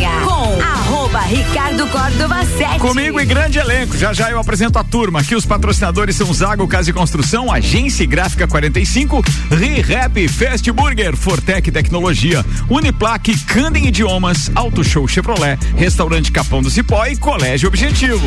Com arroba Ricardo Córdova 7. Comigo e grande elenco. Já já eu apresento a turma. Aqui os patrocinadores são Zago Casa e Construção, Agência Gráfica 45, ReHap, Fast Burger, Fortec Tecnologia, Uniplaque, Candem Idiomas, Auto Show Chevrolet, Restaurante Capão do Cipó e Colégio Objetivo.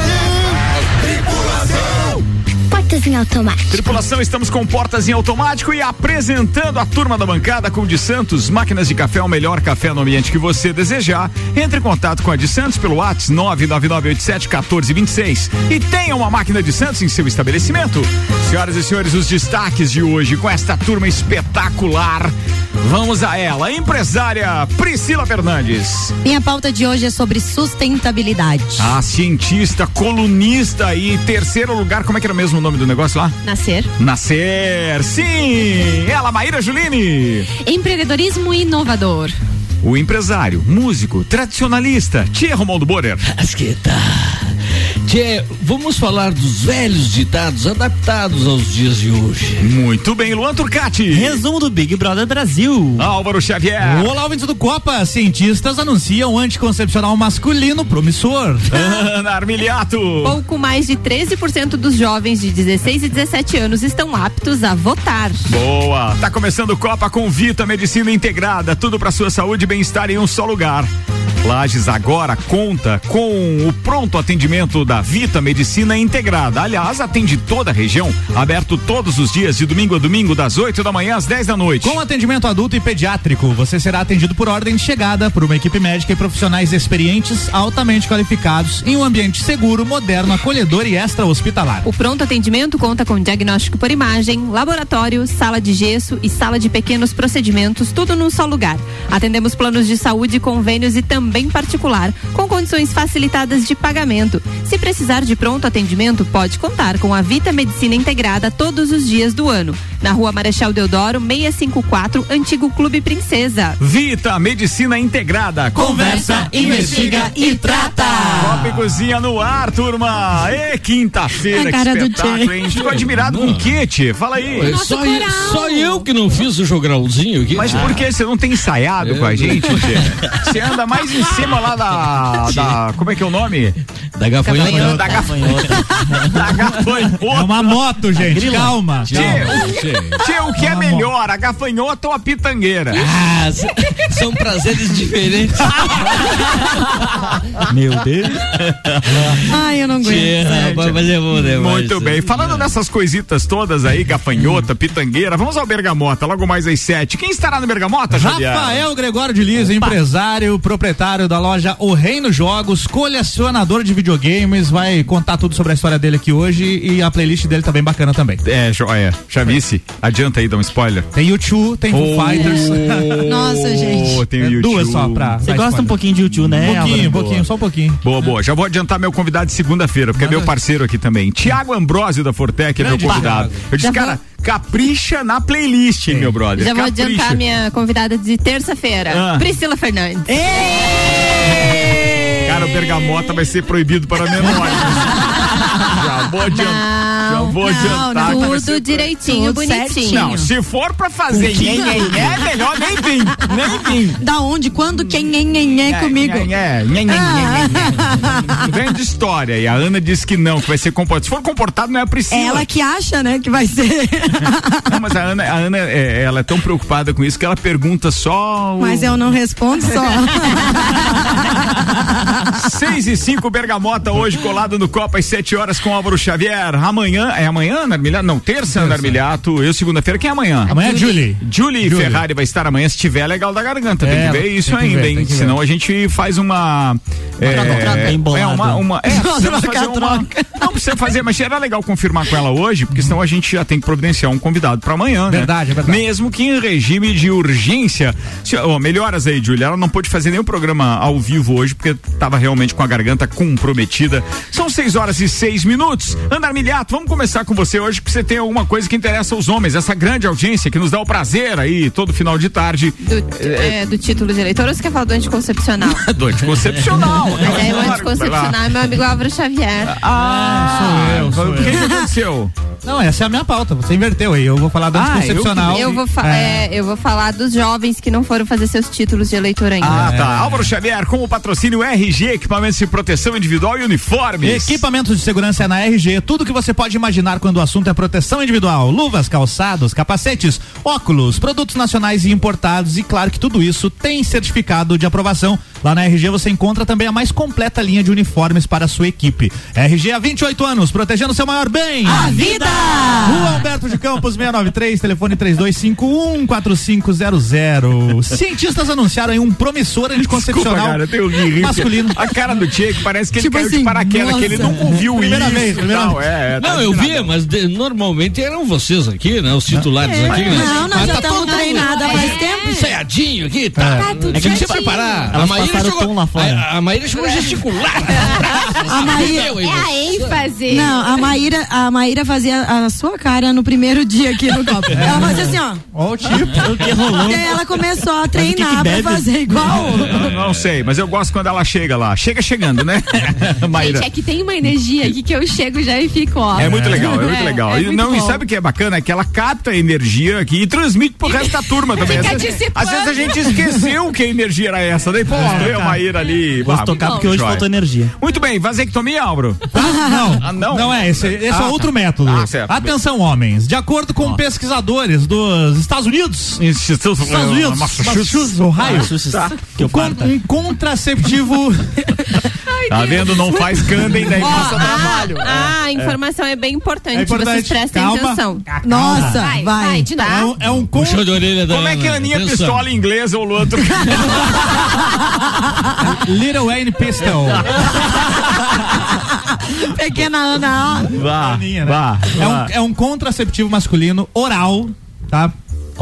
Portas em automático. Tripulação, estamos com portas em automático e apresentando a turma da bancada com o de Santos, máquinas de café, o melhor café no ambiente que você desejar. Entre em contato com a de Santos pelo WhatsApp 999871426 e tenha uma máquina de Santos em seu estabelecimento. Senhoras e senhores, os destaques de hoje com esta turma espetacular. Vamos a ela, empresária Priscila Fernandes. Minha pauta de hoje é sobre sustentabilidade. A cientista, colunista e terceiro lugar, como é que era mesmo o nome do negócio lá? Nascer. Nascer, sim! Ela, Maíra Juline. Empreendedorismo inovador. O empresário, músico, tradicionalista, Tia Romualdo Borer. Asqueta. Tchê, vamos falar dos velhos ditados adaptados aos dias de hoje. Muito bem, Luan Turcati. Resumo do Big Brother Brasil. Álvaro Xavier. Olá, ouvintes do Copa. Cientistas anunciam anticoncepcional masculino promissor. Ana Armiliato. Pouco mais de 13% dos jovens de 16 e 17 anos estão aptos a votar. Boa. Tá começando Copa com Vita Medicina Integrada. Tudo para sua saúde e bem-estar em um só lugar. Lages agora conta com o pronto atendimento da Vita Medicina Integrada. Aliás, atende toda a região, aberto todos os dias, de domingo a domingo, das 8 da manhã às 10 da noite. Com atendimento adulto e pediátrico, você será atendido por ordem de chegada por uma equipe médica e profissionais experientes, altamente qualificados, em um ambiente seguro, moderno, acolhedor e extra-hospitalar. O pronto atendimento conta com diagnóstico por imagem, laboratório, sala de gesso e sala de pequenos procedimentos, tudo num só lugar. Atendemos planos de saúde, convênios e também também particular, com condições facilitadas de pagamento. Se precisar de pronto atendimento, pode contar com a Vita Medicina Integrada todos os dias do ano. Na rua Marechal Deodoro, 654, Antigo Clube Princesa. Vita Medicina Integrada. Conversa, investiga e trata. Copa e cozinha no ar, turma. E quinta-feira, que espetáculo, hein? Ficou admirado com o tchê? Fala aí. Só, eu, só eu que não fiz o jogralzinho aqui. Mas por que você não tem ensaiado é, com a gente, tchê? Você anda mais em cima lá da, da. Como é que é o nome? Da gafanhota. Da gafanhota. da gafanhota. É uma moto, gente. Calma. Tchê, tchê, o que é melhor, a gafanhota ou a pitangueira? Ah, são prazeres diferentes. Meu Deus. Ai, eu não aguento. Tchê, mas eu vou demais. Muito bem. Falando dessas coisitas todas aí, gafanhota, pitangueira, vamos ao Bergamota, logo mais às sete. Quem estará no Bergamota, Javier? Rafael Gregório de Liza, empresário, proprietário da loja O Reino Jogos, colecionador de videogames, vai contar tudo sobre a história dele aqui hoje e a playlist dele tá bem bacana também. É, joia. Chavice, adianta aí, dá um spoiler. Tem YouTube, tem Foo oh, Fighters. Nossa, gente. Tem é duas só pra. Você gosta spoiler. um pouquinho de YouTube, né? Um pouquinho, um pouquinho, só um pouquinho. Boa, boa. Já vou adiantar meu convidado de segunda-feira, porque Manda. é meu parceiro aqui também. Tiago Ambrosio da Fortec é meu convidado. Eu disse, cara. Capricha na playlist, meu brother. Já vou Capricha. adiantar minha convidada de terça-feira, ah. Priscila Fernandes. Ei! Cara, o bergamota vai ser proibido para menores. Já vou adiantar. Já vou adiantar. Tudo direitinho, tudo bonitinho. Certinho. Não, se for pra fazer nhen, nhen, é melhor nem vir. Nem vir. Da onde? Quando? Quem nhen, nhen, é comigo? É, nhen, nhen, Vem de história. E a Ana disse que não, que vai ser comportado. Se for comportado, não é a Priscila. Ela que acha, né, que vai ser. Não, mas a Ana, a Ana é, ela é tão preocupada com isso que ela pergunta só. O... Mas eu não respondo só. 6 e 5 Bergamota hoje colado no Copa às 7 horas com Álvaro Xavier. Amanhã, é amanhã, Narmilhato? Não, terça, Narmilhato. Eu segunda-feira, quem é amanhã? Amanhã é Julie. Julie. Julie Ferrari vai estar amanhã, se tiver legal da garganta. Tem é, que ver isso ainda, ver, hein? Senão a gente faz uma. É, é uma, uma, é, fazer uma, não precisa fazer, mas era legal confirmar com ela hoje, porque senão a gente já tem que providenciar um convidado para amanhã, né? Verdade, é verdade. Mesmo que em regime de urgência. Se, oh, melhoras aí, Julia. Ela não pôde fazer nenhum programa ao vivo hoje, porque estava realmente com a garganta comprometida. São 6 horas e 6 minutos. Andar Milhato, vamos começar com você hoje, porque você tem alguma coisa que interessa aos homens, essa grande audiência que nos dá o prazer aí todo final de tarde. Do, é, do título de eleitor ou você quer falar do anticoncepcional? do anticoncepcional. Mas aí o anticoncepcional é meu amigo Álvaro Xavier. Ah, sou eu, sou o que eu. que aconteceu? Não, essa é a minha pauta. Você inverteu aí. Eu vou falar do Ah, anticoncepcional. Eu vou, fa- É. é, eu vou falar dos jovens que não foram fazer seus títulos de eleitor ainda. Ah, tá. Álvaro Xavier, com o patrocínio RG, equipamentos de proteção individual e uniformes. Equipamentos de segurança é na RG, tudo que você pode imaginar quando o assunto é proteção individual, luvas, calçados, capacetes, óculos, produtos nacionais e importados e claro que tudo isso tem certificado de aprovação. Lá na RG você encontra também a mais completa linha de uniformes para a sua equipe. RG há 28 anos, protegendo seu maior bem. A vida! Rua Humberto de Campos 693, telefone 32514500. Cientistas anunciaram aí um promissor Desculpa, anticoncepcional cara, eu tenho rir. masculino. A cara do Tchê, que parece que ele Tipo caiu de assim, paraquedas, que ele não ouviu Primeira isso. vez, primeira tal. vez. É, é, tá Não, eu via, mas de- normalmente eram vocês aqui, né? Os titulares aqui, né? Não, nós Mas já tá estamos mundo treinados há mais tempo. Ensaiadinho aqui, tá? tudo É que você vai parar. Elas a Maíra chegou, lá fora. A, a Maíra chegou a gesticular. A Maíra- É a ênfase. Não, a Maíra, a Maíra fazia a sua cara no primeiro dia aqui no copo. Ela fazia assim, ó. Ó o tipo. O que rolou? E aí ela começou a que treinar que pra bebe? fazer igual. Não, não sei, mas eu gosto quando ela chega lá. Chega chegando, né? Maíra. Gente, é que tem uma energia aqui que eu chego já e fico, ó. É muito legal, é muito É, legal. é e muito não, e sabe o que é bacana? É que ela capta a energia aqui e transmite pro resto da turma também. Fica Às vezes, dissipando. às vezes a gente esqueceu que a energia era essa. Daí, pô, veio a Maíra ali. Vou Ah, tocar porque hoje faltou energia. Muito bem, vasectomia, Álvaro? Não, Ah, não? não é esse. Esse Ah, é tá. outro método. Ah, certo. Atenção, homens. De acordo com pesquisadores dos Estados Unidos, Estados Unidos, Massachusetts, Ohio, Massachusetts, que eu con- parta. um contraceptivo. Tá vendo? Não faz candem, daí Ó, passa a, trabalho. a informação é bem importante, É importante. vocês prestem Calma. atenção. Nossa, Vai, vai. vai, de é, um, é um con- Puxão de orelha da Como é que é a Ana, Aninha. Pistola em inglês ou o outro? Little Wayne Pistol. Pequena Ana, ó. Vá, Aninha, né? vá, É vá. um, é um contraceptivo masculino oral, tá?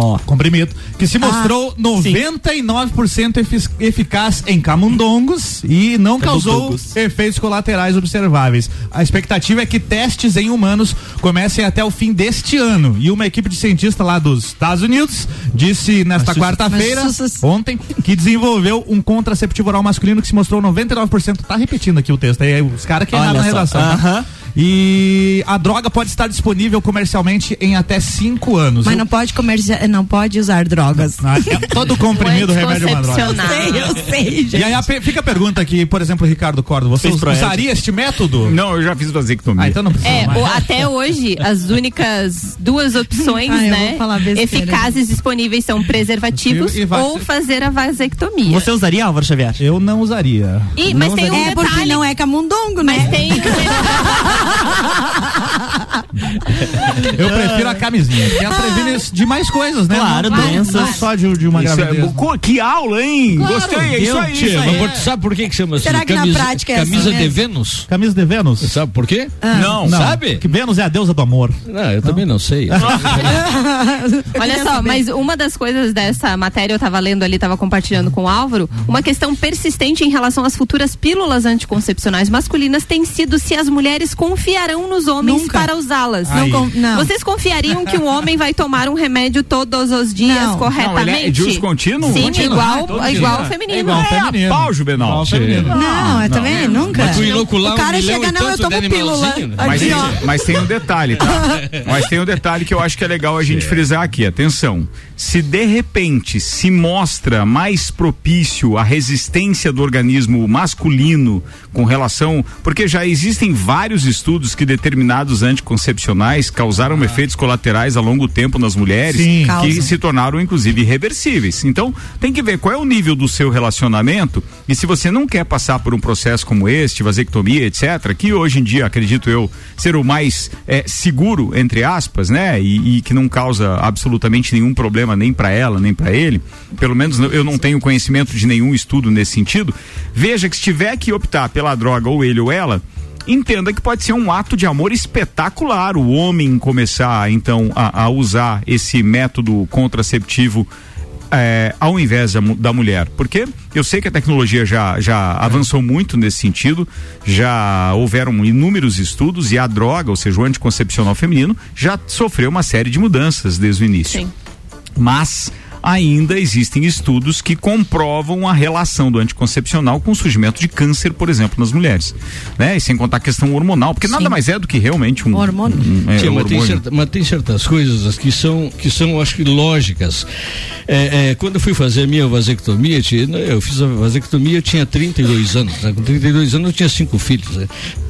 Ó, comprimido, que se mostrou 99% efic- eficaz em camundongos e não causou efeitos colaterais observáveis. A expectativa é que testes em humanos comecem até o fim deste ano. E uma equipe de cientistas lá dos Estados Unidos disse nesta quarta-feira, ontem, que desenvolveu um contraceptivo oral masculino que se mostrou 99%. Tá repetindo aqui o texto. Aí os caras que erraram na redação. tá? Aham. E a droga pode estar disponível comercialmente em até cinco anos. Mas Eu- não pode comerciar, não pode usar drogas. Ah, é todo comprimido remédio uma droga. Anticoncepcional. Eu sei, gente. E aí a pe- fica a pergunta aqui, por exemplo, Ricardo Cordo, você Fez usaria este método? Não, eu já fiz vasectomia. Ah, então não precisa É, mais. o- até hoje, as únicas duas opções, Ah, eu né, eficazes disponíveis são preservativos vac- ou fazer a vasectomia. Você usaria, Álvaro Xavier? Eu não usaria. E, mas Não tem um É porque detalhe. não é camundongo, né? Mas tem. Eu prefiro a camisinha, que ela previne de mais coisas, né? Claro, não, não- doenças. Não só de, de uma Isso gravidez. é, que aula, hein? Gostei, é isso aí. Aí. mas por- sabe por que que chama assim? Será que na camisa, prática é Camisa assim de mesmo? Vênus? Camisa de Vênus? Sabe por quê? Não, Não, Sabe? Que Vênus é a deusa do amor. Não, eu também não sei. Olha só, mas uma das coisas dessa matéria eu tava lendo ali, tava compartilhando com o Álvaro, uma questão persistente em relação às futuras pílulas anticoncepcionais masculinas tem sido se as mulheres confiarão nos homens Nunca. para usá-las. Não, não. Vocês confiariam que um homem vai tomar um remédio todos os dias Não. corretamente? Não, ele é de uso contínuo? Sim, Contínuo. igual, Ah, dia. igual É o feminino. igual. É feminino. pau, Juvenal. Não, eu também nunca. Mas tu inocular o um cara milhão chega, não, eu tomo pílula. né? Mas, mas tem um detalhe, tá? mas tem um detalhe que eu acho que é legal a gente frisar aqui. Atenção. Se de repente se mostra mais propício a resistência do organismo masculino com relação. Porque já existem vários estudos que determinados anticoncepcionais causaram efeitos colaterais a longo tempo nas mulheres Sim. que Causam. se tornaram inclusive irreversíveis. Então, tem que ver qual é o nível do seu relacionamento e se você não quer passar por um processo como este, vasectomia, etc., que hoje em dia, acredito eu, ser o mais eh, seguro, entre aspas, né? E, e que não causa absolutamente nenhum problema nem para ela, nem para ele. Pelo menos eu não tenho conhecimento de nenhum estudo nesse sentido. Veja que se tiver que optar pela droga ou ele ou ela, entenda que pode ser um ato de amor espetacular o homem começar então a, a usar esse método contraceptivo é, ao invés da, da mulher. Porque eu sei que a tecnologia já, já avançou muito nesse sentido, já houveram inúmeros estudos e a droga, ou seja, o anticoncepcional feminino, já sofreu uma série de mudanças desde o início. Sim. Mas ainda existem estudos que comprovam a relação do anticoncepcional com o surgimento de câncer, por exemplo, nas mulheres. Né? E sem contar a questão hormonal, porque nada mais é do que realmente um. Hormônio. um- é, Tia, mas, tem hormônio. certa- mas tem certas coisas que são, que são, acho que, lógicas. É, é, quando eu fui fazer a minha vasectomia, eu fiz a vasectomia, eu tinha 32 anos. Né? Com 32 anos eu tinha cinco filhos. Né?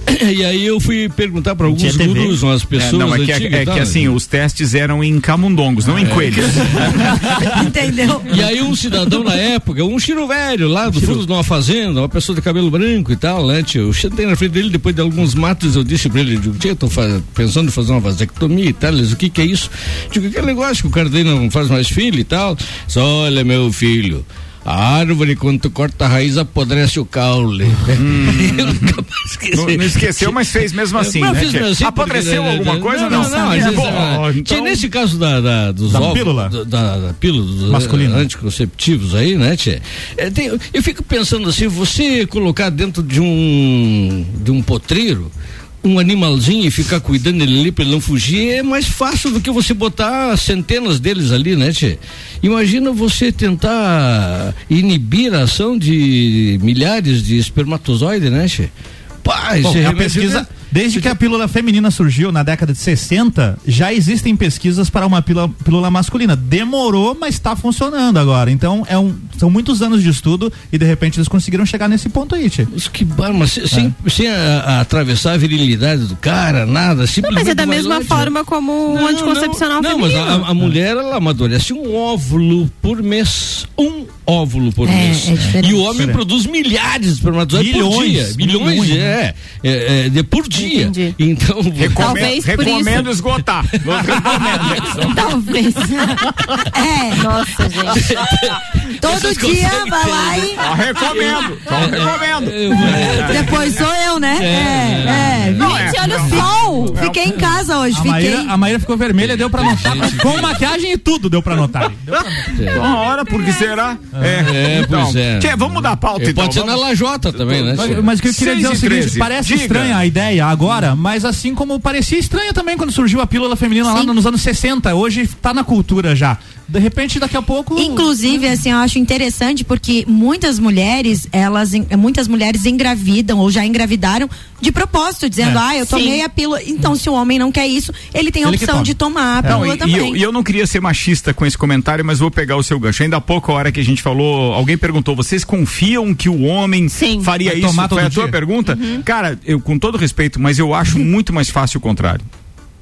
E aí eu fui perguntar para alguns gurus, umas É, pessoas. não, é que, antigas é tal, que né? assim, os testes eram em camundongos, não em coelhos. Entendeu? E aí um cidadão na época, um chiro velho lá do fundo de uma fazenda, uma pessoa de cabelo branco e tal, né, tio? Eu sentei na frente dele, depois de alguns matos, eu disse pra ele, digo, eu tô pensando em fazer uma vasectomia e tal, ele disse, o que que é isso? Digo, aquele negócio que o cara dele não faz mais filho e tal. Diz, olha, meu filho, a árvore, quando tu corta a raiz, apodrece o caule. eu nunca mais esqueci. Não, não esqueceu, mas fez mesmo assim. Não, né, fiz mesmo assim. Apodreceu porque, alguma né, coisa? Não, não, não. às É, bom, ah, então- Tia, nesse caso da, da- dos Da ovos, pílula? Da, da, da pílula, dos Masculina. eh, anticonceptivos aí, né, tia? É, tem- eu fico pensando assim, você colocar dentro de um, de um potreiro, um animalzinho e ficar cuidando dele ali pra ele não fugir é mais fácil do que você botar centenas deles ali, né, tia? Imagina você tentar inibir a ação de milhares de espermatozoides, né, tia? Pá, Bom, a pesquisa, né? Desde que a pílula feminina surgiu na década de 60, já existem pesquisas para uma pílula, pílula masculina. Demorou, mas está funcionando agora. Então, é um, são muitos anos de estudo e de repente eles conseguiram chegar nesse ponto aí, Tchê. Mas que bar, mas se- sem, sem a- a atravessar a virilidade do cara, nada, Não, simplesmente. mas é da mesma lá, forma como o Não, anticoncepcional não, não, mas feminino. a, a mulher ela amadurece um óvulo por mês, um óvulo por É, mês. é diferente. e o homem produz milhares de espermatozoides por Milhões, dia, milhões, milhões, é, é, é, de por dia. Entendi. Então, Recomendo, Talvez recomendo isso. esgotar. recomendo. Talvez. É, Nossa, gente. todo Vocês dia vai lá e Ó, recomendo. Ó, recomendo. eu- é, depois sou eu, né? É, é. Não, é, Gente, olha o sol. Fiquei em casa hoje, A fiquei. Maíra, a Maíra ficou vermelha, deu pra notar. Com maquiagem e tudo deu pra notar. Uma hora, por que será? É, pois é. Tchê, vamos mudar a pauta é, então. pode ser na lajota também, né? Mas, mas o que eu queria dizer é o e seguinte, 13, parece diga. estranha a ideia agora, mas assim como parecia estranha também quando surgiu a pílula feminina lá Sim. nos anos 60, hoje tá na cultura já. De repente, daqui a pouco... Inclusive, assim, eu acho interessante porque muitas mulheres, elas, muitas mulheres engravidam ou já engravidaram de propósito, dizendo, É. ah, eu tomei Sim. a pílula. Então, se o homem não quer isso, ele tem a Ele opção de tomar a Não, pílula e, e também. eu, e eu não queria ser machista com esse comentário, mas vou pegar o seu gancho. Ainda há pouco, a hora que a gente falou, alguém perguntou: vocês confiam que o homem Sim. faria Vai isso? tomar Foi a tua dia? pergunta? Cara, eu com todo respeito, mas eu acho muito mais fácil o contrário.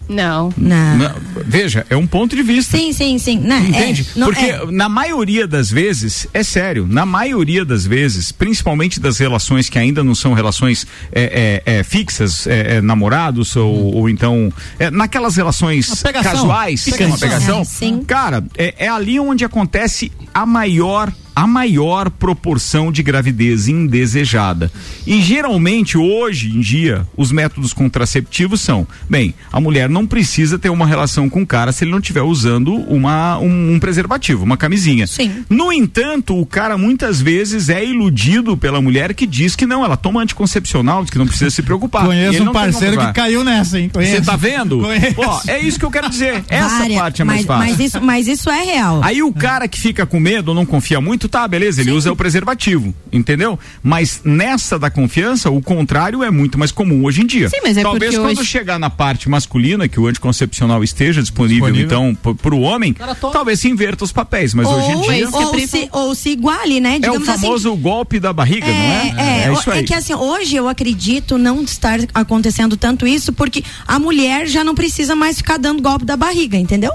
Não. Não. Na- veja, é um ponto de vista. Sim, sim, sim. Não, Entende? é, não- Porque é. na maioria das vezes, é sério, na maioria das vezes, principalmente das relações que ainda não são relações é, é, é, fixas, é, é, namorados ou, ou então. é, naquelas relações casuais, Pegação. uma pegação. É, sim. Cara, é, é ali onde acontece a maior. A maior proporção de gravidez indesejada. E geralmente, hoje em dia, os métodos contraceptivos são: bem, a mulher não precisa ter uma relação com o cara se ele não estiver usando uma, um, um preservativo, uma camisinha. Sim. No entanto, o cara muitas vezes é iludido pela mulher que diz que não, ela toma anticoncepcional, diz que não precisa se preocupar. Conheço um parceiro que caiu nessa, hein? Você tá vendo? Conheço. Ó, é isso que eu quero dizer. Essa Várias- parte é mais mas, fácil. Mas isso, mas isso é real. Aí o cara que fica com medo ou não confia muito, tá, beleza, ele usa o preservativo, entendeu? Mas nessa da confiança, o contrário é muito mais comum hoje em dia. Sim, mas é Talvez porque quando hoje- chegar na parte masculina, que o anticoncepcional esteja disponível, Disponível. então, p- pro homem, talvez se inverta os papéis, mas hoje em ou, dia Mas- ou, se, ou se iguale, né? é o Digamos assim, famoso golpe da barriga, não é? É, é isso aí. que assim, hoje eu acredito não estar acontecendo tanto isso, porque a mulher já não precisa mais ficar dando golpe da barriga, entendeu?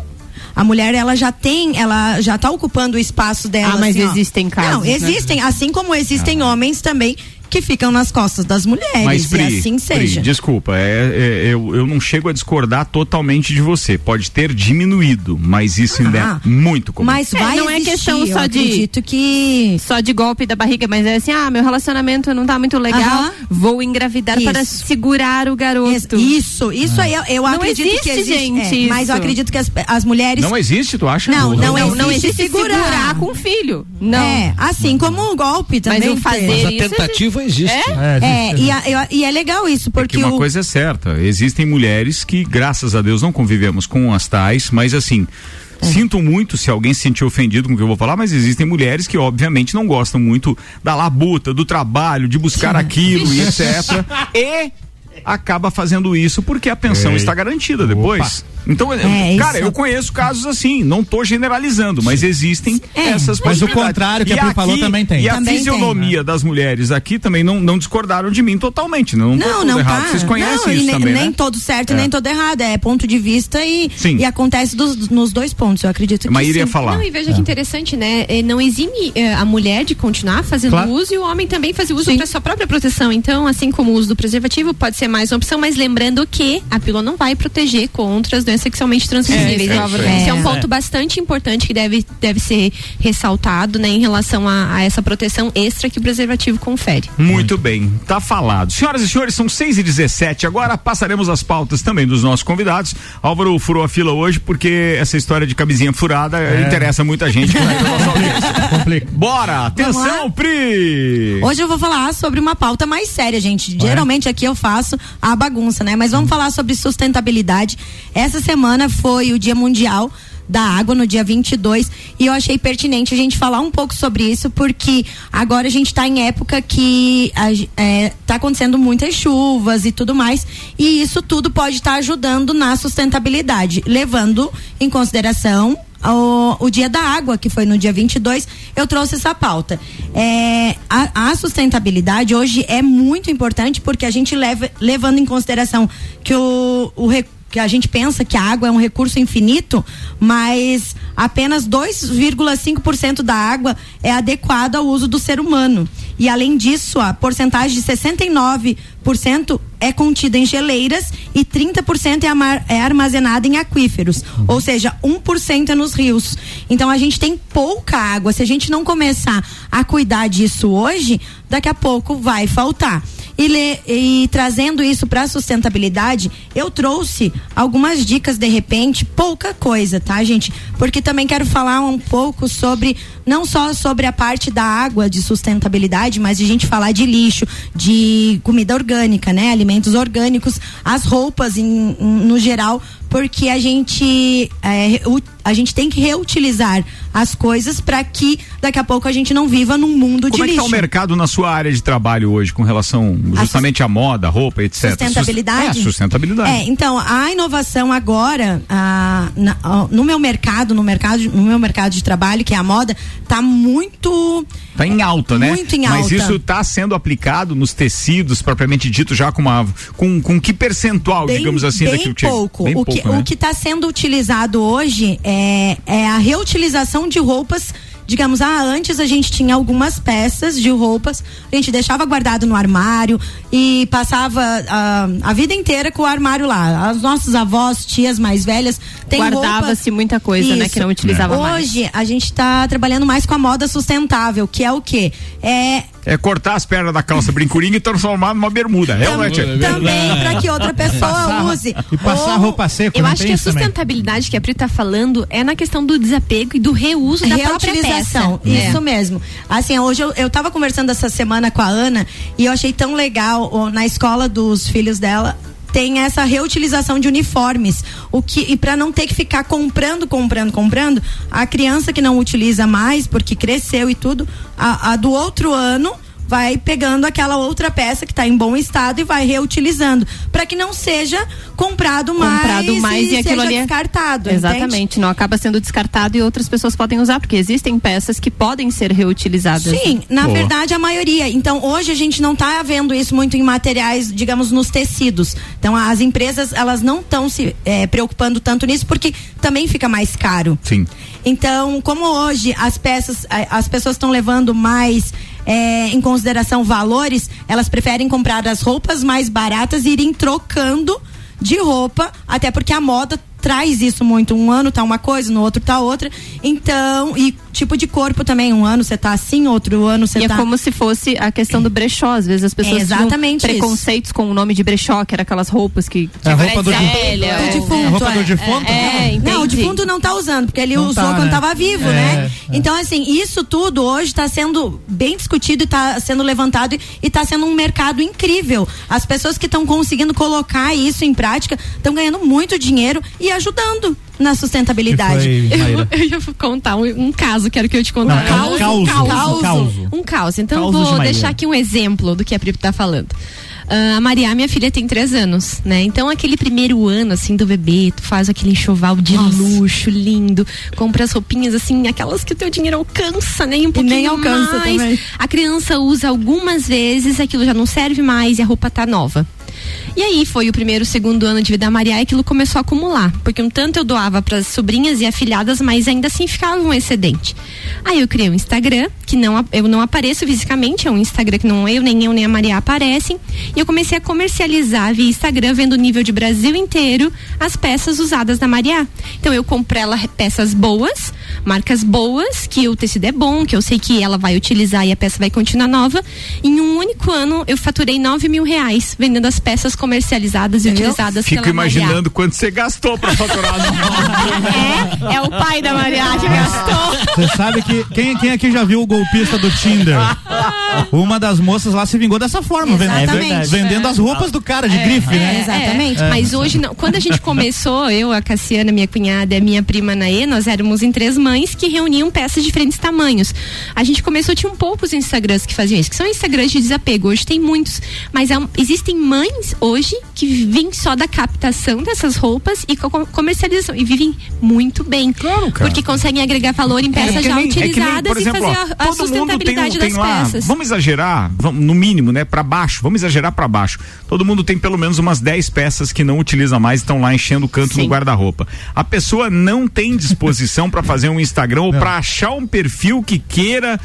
A mulher, ela já tem, ela já tá ocupando o espaço dela. Ah, mas assim, existem casos, Não, né? existem, assim como existem Ah. homens também que ficam nas costas das mulheres. Mas, Pri, e assim Pri, seja. desculpa, é, é, eu, eu não chego a discordar totalmente de você. Pode ter diminuído, mas isso ainda Ah, é muito comum. Mas É, vai não é existir, questão eu só de- acredito que Só de golpe da barriga, mas é assim, ah, meu relacionamento não tá muito legal, Aham. vou engravidar para Isso. segurar o garoto. Isso, isso aí eu, eu Não acredito que existe, existe. gente, é, mas eu acredito que as, as mulheres. Não existe, tu acha? Não, não Não, não existe existe segurar. segurar com o filho. Não. É, assim como o golpe também. Mas o fazer Mas a isso tentativa existe. É, É, existe. e, a- eu- e é legal isso, Porque porque uma o, coisa é certa, existem mulheres que, graças a Deus, não convivemos com as tais, mas assim, É. sinto muito se alguém se sentir ofendido com o que eu vou falar, mas existem mulheres que, obviamente, não gostam muito da labuta, do trabalho, de buscar aquilo e etc. E acaba fazendo isso porque a pensão Ei. está garantida depois. Então, É, cara, isso. eu conheço casos assim, não tô generalizando, mas existem É. essas Mas o possibilidades. contrário que E a Pri falou também tem. E a Também tem. fisionomia das mulheres aqui também não, não discordaram de mim totalmente, não, tô Não, tudo não errado. tá. Vocês conhecem não, e isso nem, também, nem né? todo certo e É. nem todo errado. É ponto de vista e, Sim. e acontece dos- nos dois pontos, eu acredito que Mas iria sim. falar. Não, e veja que interessante, né? Eh, Não exime eh, a mulher de continuar fazendo Claro. uso e o homem também fazer uso para sua própria proteção. Então, assim como o uso do preservativo pode ser mais uma opção, mas lembrando que a pílula não vai proteger contra as doenças sexualmente transmissíveis. É, né? Álvaro. Esse é um É. ponto bastante importante que deve, deve ser ressaltado, né, em relação a, a essa proteção extra que o preservativo confere. Muito bem, tá falado. Senhoras e senhores, são 6 e 17 Agora passaremos as pautas também dos nossos convidados. Álvaro furou a fila hoje porque essa história de camisinha furada interessa muita gente. Bora, atenção? Pri! Hoje eu vou falar sobre uma pauta mais séria, gente. Geralmente aqui eu faço a bagunça, né? Mas vamos falar sobre sustentabilidade. Essa semana foi o Dia Mundial da Água, no dia 22, e eu achei pertinente a gente falar um pouco sobre isso, porque agora a gente está em época que está acontecendo muitas chuvas e tudo mais, e isso tudo pode estar ajudando na sustentabilidade, levando em consideração o, o dia da água, que foi no dia 22, eu trouxe essa pauta. É, a, a sustentabilidade hoje é muito importante porque a gente leva, levando em consideração que o, o recurso que a gente pensa que a água é um recurso infinito, mas apenas 2,5% da água é adequada ao uso do ser humano. E além disso, a porcentagem de 69% é contida em geleiras e 30% é, é armazenada em aquíferos, ou seja, 1% é nos rios. Então a gente tem pouca água. Se a gente não começar a cuidar disso hoje, daqui a pouco vai faltar. E, le- e trazendo isso para a sustentabilidade, eu trouxe algumas dicas de repente, pouca coisa, tá, gente? Porque também quero falar um pouco sobre não só sobre a parte da água de sustentabilidade, mas de gente falar de lixo, de comida orgânica, né? Alimentos orgânicos, as roupas em- em- no geral, porque a gente é, a gente tem que reutilizar as coisas para que daqui a pouco a gente não viva num mundo Como de é que lixo. tá o mercado na sua área de trabalho hoje com relação justamente à moda, roupa, etc? Sustentabilidade? É, sustentabilidade. É, então, a inovação agora, ah, na- ó, no meu mercado, no mercado, no meu mercado de trabalho, que é a moda, tá muito. Tá em alta, né? Muito em Mas alta. isso tá sendo aplicado nos tecidos, propriamente dito, já com uma. Com, com que percentual, Bem, digamos assim, bem daquilo que pouco. Bem o, pouco, que, né? o que está sendo utilizado hoje é, é a reutilização de roupas. Digamos, ah, antes a gente tinha algumas peças de roupas, a gente deixava guardado no armário e passava ah, a vida inteira com o armário lá. As nossas avós, tias mais velhas, têm Guardava-se muita coisa, né, Isso. que não utilizava mais. Hoje a gente está trabalhando mais com a moda sustentável, que é o quê? É É cortar as pernas da calça brincurinha e transformar numa bermuda. É, tam- é, também para que outra pessoa use. E passar Ou- roupa seca, Eu acho que a isso também? sustentabilidade que a Pri tá falando é na questão do desapego e do reuso da própria reutilização. peça. Isso É. mesmo. Assim, hoje eu, eu tava conversando essa semana com a Ana e eu achei tão legal na escola dos filhos dela tem essa reutilização de uniformes. O que e para não ter que ficar comprando, comprando, comprando, a criança que não utiliza mais porque cresceu e tudo, a, a do outro ano vai pegando aquela outra peça que está em bom estado e vai reutilizando, para que não seja comprado mais, comprado mais e, aquilo seja ali é- descartado. entende? Exatamente, não acaba sendo descartado e outras pessoas podem usar, porque existem peças que podem ser reutilizadas. Sim, na Boa. verdade a maioria. Então hoje a gente não está vendo isso muito em materiais, digamos, nos tecidos. Então as empresas elas não estão se eh, preocupando tanto nisso porque também fica mais caro. Sim. Então, como hoje as peças, eh, as pessoas estão levando mais é, em consideração valores, elas preferem comprar as roupas mais baratas e irem trocando de roupa, até porque a moda traz isso muito. Um ano tá uma coisa, no outro tá outra. Então, e tipo de corpo também. Um ano você tá assim, outro ano você E tá. é como se fosse a questão do brechó. Às vezes as pessoas É tinham exatamente isso. preconceitos com o nome de brechó, que era aquelas roupas que. É a roupa do velha, do ou- defunto, A roupa do é. defunto? É. Não, o defunto não tá usando, porque ele Não usou tá, quando né? tava vivo, É, né? é. Então, assim, isso tudo hoje tá sendo bem discutido e tá sendo levantado e tá sendo um mercado incrível. As pessoas que estão conseguindo colocar isso em prática estão ganhando muito dinheiro e ajudando na sustentabilidade. Foi, Maíra? Eu ia contar um, um caso, quero que eu te contar. Não, ca- causo, causo. causo. Um caos. Então Causos de vou Maíra. deixar aqui um exemplo do que a Pri tá falando. Ah, a Maria, minha filha, tem três anos, né? Então, aquele primeiro ano, assim, do bebê, tu faz aquele enxoval de luxo, lindo, compra as roupinhas, assim, aquelas que o teu dinheiro alcança, né? E um pouquinho nem alcança mais. também. A criança usa algumas vezes, aquilo já não serve mais e a roupa tá nova. E aí foi o primeiro, segundo ano de vida da Maria e aquilo começou a acumular. Porque um tanto eu doava para as sobrinhas e afilhadas, mas ainda assim ficava um excedente. Aí eu criei um Instagram, que não eu não apareço fisicamente, é um Instagram que não eu, nem eu, nem a Maria aparecem. E eu comecei a comercializar via Instagram, vendo o nível de Brasil inteiro, as peças usadas da Maria. Então eu compro ela peças boas, marcas boas, que o tecido é bom, que eu sei que ela vai utilizar e a peça vai continuar nova. Em um único ano eu faturei 9 mil reais vendendo as peças comercializadas e utilizadas Fico pela Maria. imaginando quanto você gastou pra faturar. É, é o pai da Maria que gastou. Você sabe que quem, quem aqui já viu o golpista do Tinder? Uma das moças lá se vingou dessa forma, vend- Exatamente. vendendo as roupas do cara de grife, né? É, exatamente. É, Mas hoje não. Quando a gente começou, eu, a Cassiana, minha cunhada e a minha prima Naê, nós éramos em três mães que reuniam peças de diferentes tamanhos. A gente começou, tinham poucos Instagrams que faziam isso, que são Instagrams de desapego. Hoje tem muitos. Mas há um- existem mães hoje que vivem só da captação dessas roupas e co- comercialização. E vivem muito bem. Claro, cara. Porque conseguem agregar valor em É peças que já nem- é que nem, utilizadas exemplo, e fazer a, a tem, sustentabilidade um- tem das lá, peças. Vamos exagerar, vamos, no mínimo, né? Pra baixo, vamos exagerar pra baixo. Todo mundo tem pelo menos umas 10 peças que não utiliza mais e estão lá enchendo o canto Sim. no guarda-roupa. A pessoa não tem disposição pra fazer um Instagram ou pra achar um perfil que queira.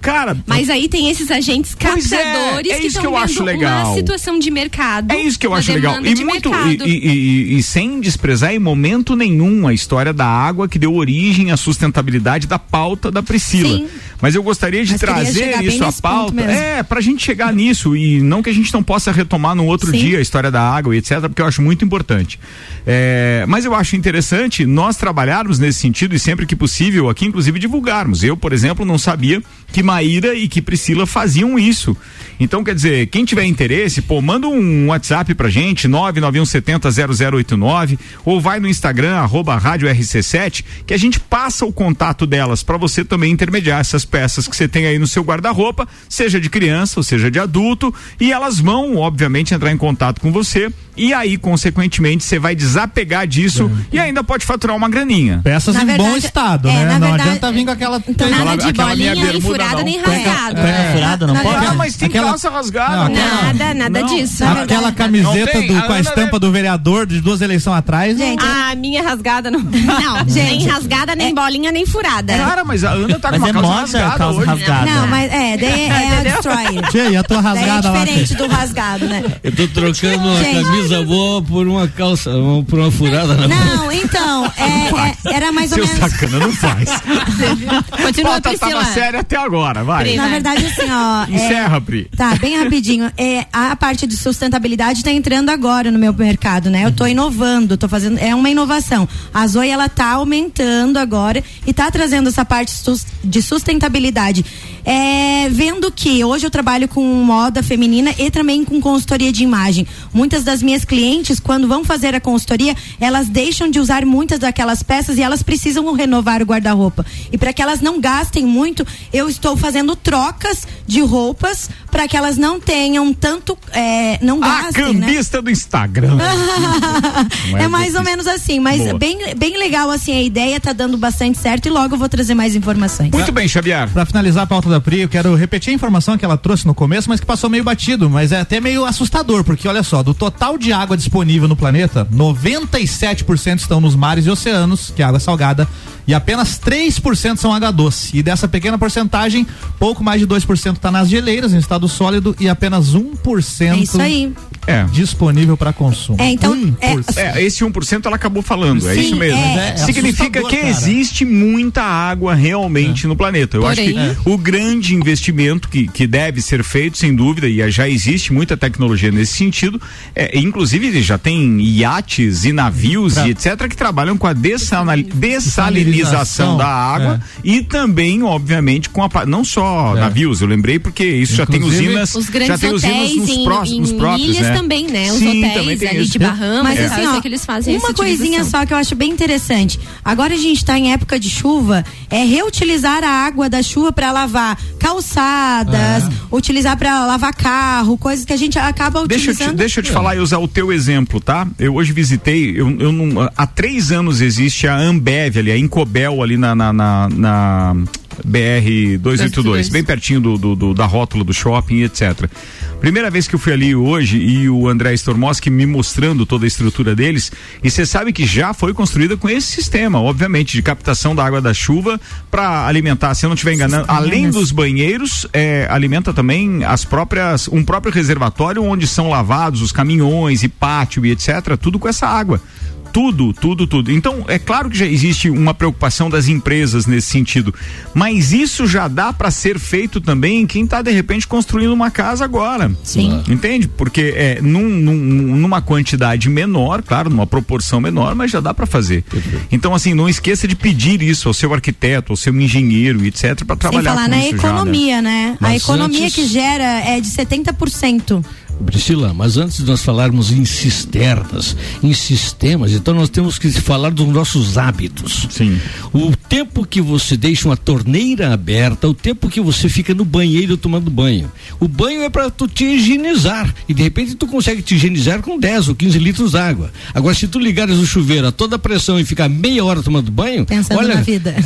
Cara, Mas aí tem esses agentes Pois é, captadores é que isso estão que eu vendo acho legal. uma situação de mercado. É isso que eu acho legal. E, muito, e, e- e- e sem desprezar em momento nenhum a história da água que deu origem à sustentabilidade da pauta da Priscila. Sim. Mas eu gostaria de Mas trazer isso à pauta. É, pra gente chegar nisso e não que a gente não possa retomar no outro Sim. dia a história da água e etc, porque eu acho muito importante. É, mas eu acho interessante nós trabalharmos nesse sentido e sempre que possível aqui, inclusive, divulgarmos. Eu, por exemplo, não sabia que Maíra e que Priscila faziam isso. Então, quer dizer, quem tiver interesse, pô, manda um WhatsApp pra gente, 991700089, ou vai no Instagram, arroba rádio RC7, que a gente passa o contato delas para você também intermediar essas peças que você tem aí no seu guarda-roupa, seja de criança ou seja de adulto, e elas vão, obviamente, entrar em contato com você, e aí, consequentemente, você vai desapegar disso e ainda pode faturar uma graninha. Peças Na em bom verdade- estado, é, né? na Não verdade- adianta vir com aquela. Então, Nada Aquela- de aquela bolinha, nem furada, não. nem Cueca- rasgado. cueca furada, não Na pode? Ah, mas tem Aquela- calça rasgada. Não, né? Nada, nada Não. disso. Aquela Não camiseta do, com a estampa do vereador de duas eleições atrás. Gente, Ah, a minha rasgada não. Não, nem rasgada, nem bolinha, nem furada. Cara, mas a Ana tá Mas com é uma calça moda rasgada calça hoje. rasgada. Não, mas é, daí é a destroyer. Tia, e a tua Daí é rasgada lá? diferente do rasgado, né? Eu tô trocando uma Gente. camisa boa por uma calça, por uma furada na Não, então, é, é- era mais ou Seu menos. sacana não faz. Continua, Pauta Priscila. tava séria até agora, vai. Pri, Na vai. verdade, assim, ó. é- Encerra, Pri. Tá, bem rapidinho. É, a parte de sustentabilidade está entrando agora no meu mercado, né? Eu tô inovando, tô fazendo. É uma inovação. A Zoe, ela tá aumentando agora e tá trazendo essa parte de sustentabilidade. É, vendo que hoje eu trabalho com moda feminina e também com consultoria de imagem. Muitas das minhas clientes, quando vão fazer a consultoria, elas deixam de usar muitas daquelas peças e elas precisam renovar o guarda-roupa. E para que elas não gastem muito, eu estou fazendo trocas de roupas minutos para que elas não tenham tanto, é, não A gastem, né? cambista do Instagram. Não é mais ou menos assim, mas Boa. bem, bem legal assim a ideia, tá dando bastante certo e logo eu vou trazer mais informações. Muito bem, Xavier. Pra finalizar a pauta da Pri, eu quero repetir a informação que ela trouxe no começo, mas que passou meio batido, mas é até meio assustador, porque olha só, do total de água disponível no planeta, 97% estão nos mares e oceanos, que é água salgada, e apenas 3% são água doce. E dessa pequena porcentagem, pouco mais de 2% está nas geleiras, em estado sólido, e apenas 1% É isso aí. É. disponível para consumo. É, então, 1%. É, esse 1% ela acabou falando, é Sim, isso mesmo. é. É Significa que cara. existe muita água realmente no planeta. Eu Porém- acho que o grande investimento que, que deve ser feito, sem dúvida, e já existe muita tecnologia nesse sentido, é, inclusive já tem iates e navios e etc. que trabalham com a dessanal- dessalinização da água e também, obviamente, com a não só É. navios, eu lembrei porque isso já tem Inclusive, usinas, Os já tem usinas hotéis nos, em, prós- em nos próprios, ilhas né? também, né? Os Sim, hotéis ali isso. de Bahamas, Mas e assim, eu ó, sei que eles fazem uma essa coisinha utilização. só que eu acho bem interessante. Agora a gente tá em época de chuva, é reutilizar a água da chuva para lavar calçadas, utilizar para lavar carro, coisas que a gente acaba Deixa eu, utilizando. te, deixa eu te falar e usar o teu exemplo, tá? Eu hoje visitei, eu, eu não, há três anos existe a Ambev ali, a Incobel ali na, na, na, na BR 282, bem pertinho do, do- do- da rótula do shopping, etc. Primeira vez que eu fui ali hoje e o André Stormoski me mostrando toda a estrutura deles, e você sabe que já foi construída com esse sistema, obviamente, de captação da água da chuva para alimentar, se eu não estiver enganando, além dos banheiros, é, alimenta também as próprias, um próprio reservatório onde são lavados os caminhões e pátio e etc, tudo com essa água. Tudo, tudo, tudo. Então, é claro que já existe uma preocupação das empresas nesse sentido, mas isso já dá para ser feito também em quem está de repente construindo uma casa agora. Sim. Entende? Porque é num- num- numa quantidade menor, claro, numa proporção menor, mas já dá para fazer. Então, assim, não esqueça de pedir isso ao seu arquiteto, ao seu engenheiro, etc, para Sem trabalhar falar com na isso já, né? economia, né? A economia antes- que gera é de 70%. Priscila, mas antes de nós falarmos em cisternas, em sistemas, então nós temos que falar dos nossos hábitos. Sim. O tempo que você deixa uma torneira aberta, o tempo que você fica no banheiro tomando banho. O banho é para tu te higienizar e de repente tu consegue te higienizar com 10 ou 15 litros d'água. Agora se tu ligares o chuveiro a toda pressão e ficar meia hora tomando banho, Pensando olha, na vida.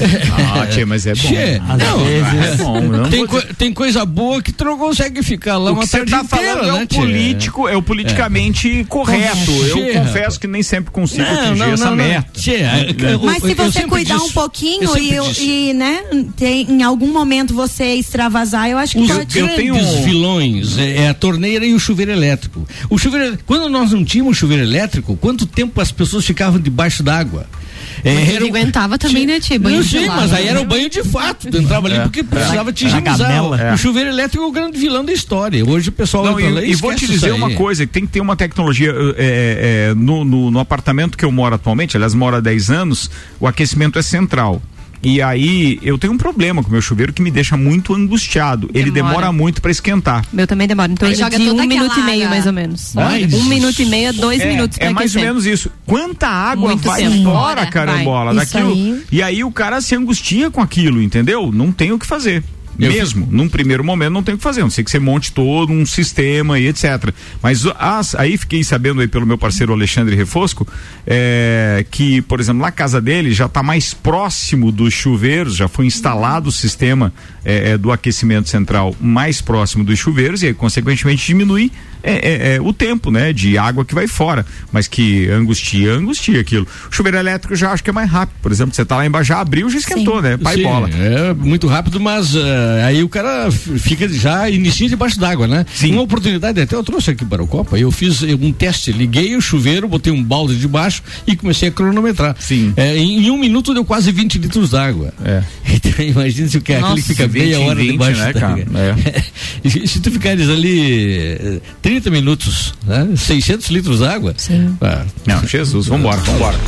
Ah, tia, mas é bom. Tchê, Às não, vezes. É bom, eu não tem, co- tem coisa boa que tu não consegue ficar lá o uma que você tarde tá inteira, falando né, é tchê? Político, é, o politicamente correto. Eu confesso que nem sempre consigo Não, atingir não, essa não, meta. Tchê, eu- Mas se você cuidar um pouquinho e, e, né, tem, em algum momento você extravasar, eu acho que Os pode. eu tenho- vilões é, é a torneira e o chuveiro elétrico. O chuveiro, quando nós não tínhamos chuveiro elétrico, quanto tempo as pessoas ficavam debaixo d'água? É, Mas era ele aguentava também, né, Tia? Banho Não, de sim, gelado, mas aí né? era o banho de fato. Tu entrava ali porque precisava te higienizar. O chuveiro elétrico é o grande vilão da história. Hoje o pessoal Não, entra lá e, e vou te dizer uma coisa, tem que ter uma tecnologia é, é, no, no, no apartamento que eu moro atualmente, aliás, moro há 10 anos, o aquecimento é central. E aí eu tenho um problema com o meu chuveiro que me deixa muito angustiado. Ele Demora. demora muito para esquentar. Meu também demora. Então Aí ele joga de um minuto e meio, água. mais ou menos. Mais? Um minuto e meio, dois é, minutos pra é mais ou menos isso. Quanta água Muito vai tempo. fora, Vai. carambola, Isso daquilo. aí. E aí o cara se angustia com aquilo, entendeu? Não tem o que fazer. Eu Mesmo, num primeiro momento não tem o que fazer, não sei que você monte todo um sistema e etc. Mas as- aí fiquei sabendo aí pelo meu parceiro Alexandre Refosco é, que, por exemplo, na casa dele já está mais próximo dos chuveiros, já foi instalado o sistema é, é, do aquecimento central mais próximo dos chuveiros e aí, consequentemente diminui é, é, é, o tempo, né, de água que vai fora, mas que angustia, angustia aquilo. O chuveiro elétrico já acho que é mais rápido, por exemplo, você tá lá embaixo, já abriu, já esquentou, né, pai Sim, bola. É muito rápido, mas eh, aí o cara fica já inicia debaixo d'água, né? Sim. Uma oportunidade, até eu trouxe aqui para o Copa, eu fiz eh, um teste, liguei o chuveiro, botei um balde debaixo e comecei a cronometrar. Sim. Eh, em, em um minuto deu quase 20 litros d'água. É. Então imagina se o cara Nossa, fica 20 meia hora 20, debaixo né, d'água. cara? E se tu ficares ali 30 minutos, né? 600 litros d'água. Sim. Ah, Não, Jesus, vambora, vambora.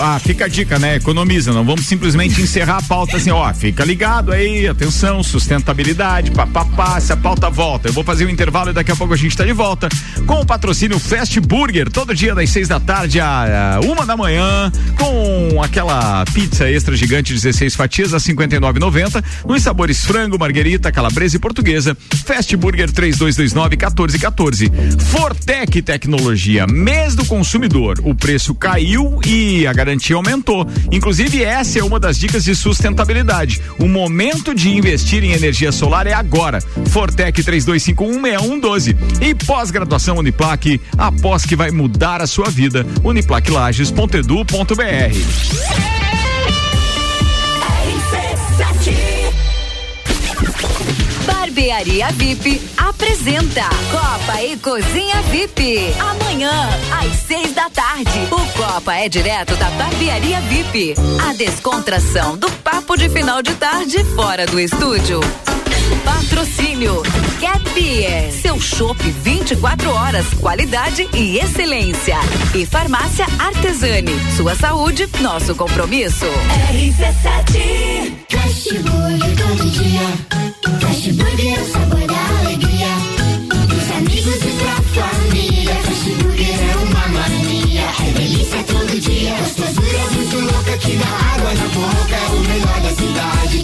Ah, fica a dica, né? Economiza, não vamos simplesmente encerrar a pauta assim, ó, fica ligado aí, atenção, sustentabilidade, papapá, se a pauta volta. Eu vou fazer um intervalo e daqui a pouco a gente tá de volta com o patrocínio Fast Burger, todo dia das seis da tarde a, a uma da manhã, com aquela pizza extra gigante, 16 fatias a 59,90, nos sabores frango, marguerita, calabresa e portuguesa. Fast Burger 3229 1414. Fortec Tecnologia, mês do consumidor. O preço caiu e a garantia aumentou. Inclusive, essa é uma das dicas de sustentabilidade. O momento de investir em energia solar é agora. Fortec 32516112. E pós-graduação Uniplaque, após que vai mudar a sua vida. uniplaquilages.edu.br. Barbearia VIP apresenta Copa e Cozinha VIP. Amanhã, às seis da tarde. O Copa é direto da Barbearia VIP. A descontração do papo de final de tarde fora do estúdio. Patrocínio Cat Beer, seu chopp 24 horas, qualidade e excelência. E Farmácia Artesani, sua saúde, nosso compromisso. RC7 Fast Burger todo dia. Fast Burger é o sabor da alegria. Dos amigos e pra família. Fast Burger é uma mania. É delícia todo dia. Gostosura muito louca que dá água na boca. É o melhor da cidade.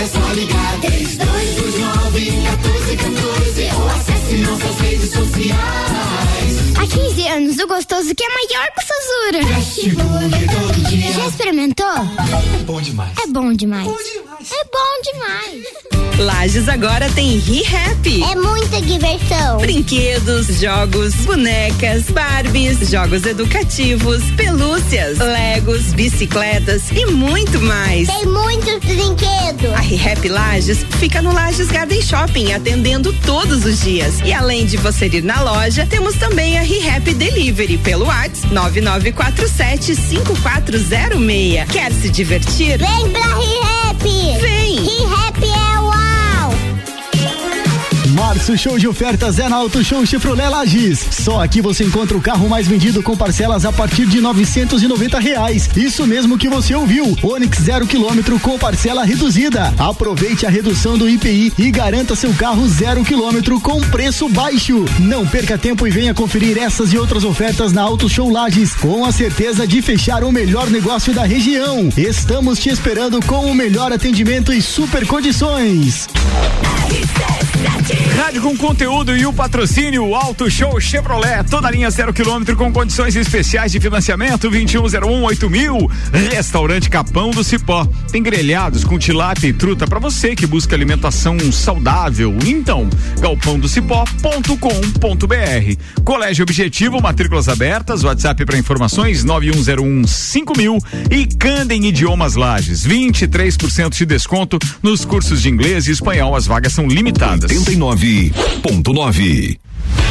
É só ligar. 3229 1414 ou acesse nossas redes sociais. Há 15 anos, o gostoso que é maior que o Sazura. Já experimentou? É bom demais. É bom demais. É bom demais. Lages agora tem ReHap. É muita diversão. Brinquedos, jogos, bonecas, Barbies, jogos educativos, pelúcias, Legos, bicicletas e muito mais. Tem muitos brinquedos. A ReHap Lages fica no Lages Garden Shopping, atendendo todos os dias. E além de você ir na loja, temos também a ReHap Delivery pelo WhatsApp 9947 5406. Quer se divertir? Vem pra ReHap. Vem. ReHap Março Show de Ofertas é na Auto Show Chevrolet Lages. Só aqui você encontra o carro mais vendido com parcelas a partir de 990 reais. Isso mesmo que você ouviu. Onix zero quilômetro com parcela reduzida. Aproveite a redução do IPI e garanta seu carro zero quilômetro com preço baixo. Não perca tempo e venha conferir essas e outras ofertas na Auto Show Lages com a certeza de fechar o melhor negócio da região. Estamos te esperando com o melhor atendimento e super condições. Rádio com conteúdo e o patrocínio Auto Show Chevrolet, toda linha zero quilômetro com condições especiais de financiamento 2101 8000. Restaurante Capão do Cipó. Tem grelhados com tilápia e truta para você que busca alimentação saudável. Então, galpãodocipó.com.br. Colégio Objetivo, matrículas abertas, WhatsApp para informações 9101 5000 e Candem Idiomas Lages, 23% de desconto nos cursos de inglês e espanhol. As vagas são limitadas. 89.9.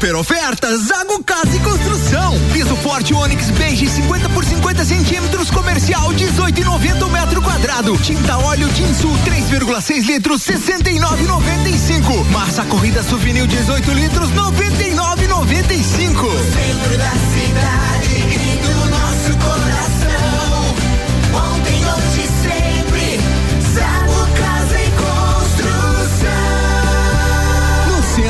Super ofertas Zago Casa e Construção. Piso forte Onix Beige 50 por 50 centímetros comercial 18,90 metro quadrado. Tinta óleo Tinsul 3,6 litros 69,95. Massa corrida Suvinil 18 litros 99,95. Centro da cidade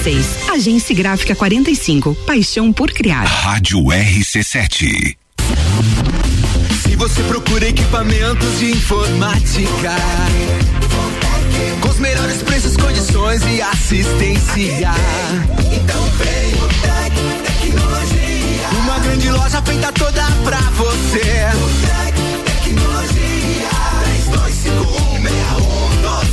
2236. Agência Gráfica 45. Paixão por criar. Rádio RC7. Se você procura equipamentos de informática, com os melhores preços, condições e assistência, então vem o Tec Tecnologia. Uma grande loja feita toda pra você. O Tec Tecnologia. 32516112.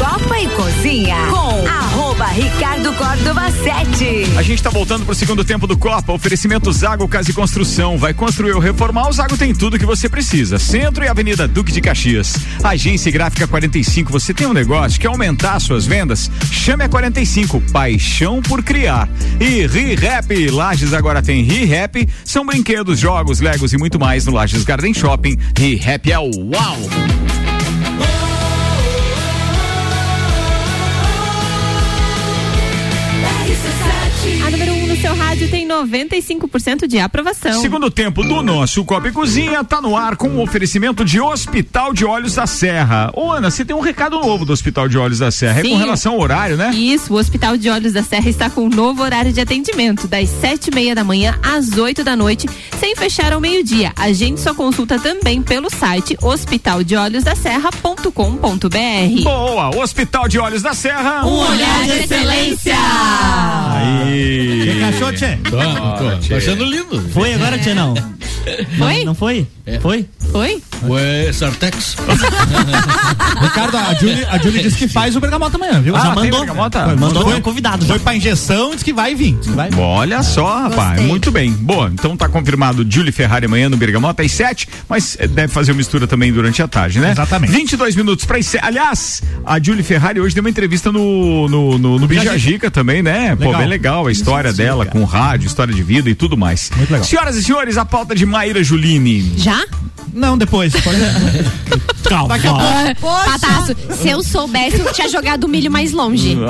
Copa e Cozinha com arroba Ricardo Córdova 7. A gente tá voltando pro segundo tempo do Copa. Oferecimento Zago Casa e Construção. Vai construir ou reformar, o Zago tem tudo que você precisa. Centro e Avenida Duque de Caxias. Agência Gráfica 45. Você tem um negócio, quer aumentar suas vendas? Chame a 45. Paixão por criar. E ReHap. Lages agora tem ReHap. São brinquedos, jogos, legos e muito mais no Lages Garden Shopping. ReHap é o uau! Rádio tem 95% de aprovação. Segundo tempo do nosso Copa e Cozinha tá no ar com o oferecimento de Hospital de Olhos da Serra. Ô Ana, você tem um recado novo do Hospital de Olhos da Serra, é Sim. com relação ao horário, né? Isso, o Hospital de Olhos da Serra está com um novo horário de atendimento, das sete e meia da manhã às 8 da noite, sem fechar ao meio-dia. A gente só consulta também pelo site hospitaldeolhosdaserra.com.br. Boa, Hospital de Olhos da Serra. Um olhar de excelência. Aí. Você achou, Tchê? Tô, tô, tô achando lindo. Foi agora, Tchê, não? Foi? Não, não foi? Foi? Foi? Ué, Sartex? Ricardo, a Julie, a Julie disse que faz o bergamota amanhã, viu? Ah, Já tem mandou. bergamota? Foi, Mandou foi, convidado já. Foi pra injeção, disse que vai vir. Disse que vai vir. Olha só, rapaz, Gostei. muito bem. Boa, então tá confirmado Julie Ferrari amanhã no Bergamota às 7, mas eh, deve fazer uma mistura também durante a tarde, né? Exatamente. 22 minutos para as Aliás, a Julie Ferrari hoje deu uma entrevista no no, no, no Bijagica também, né? Pô, Legal. bem legal a história dela com rádio, história de vida e tudo mais. Muito legal. Senhoras e senhores, a pauta de Maíra Juline. Já? Não, depois. Pode... Calma. Pataço, se eu soubesse, eu tinha jogado o milho mais longe.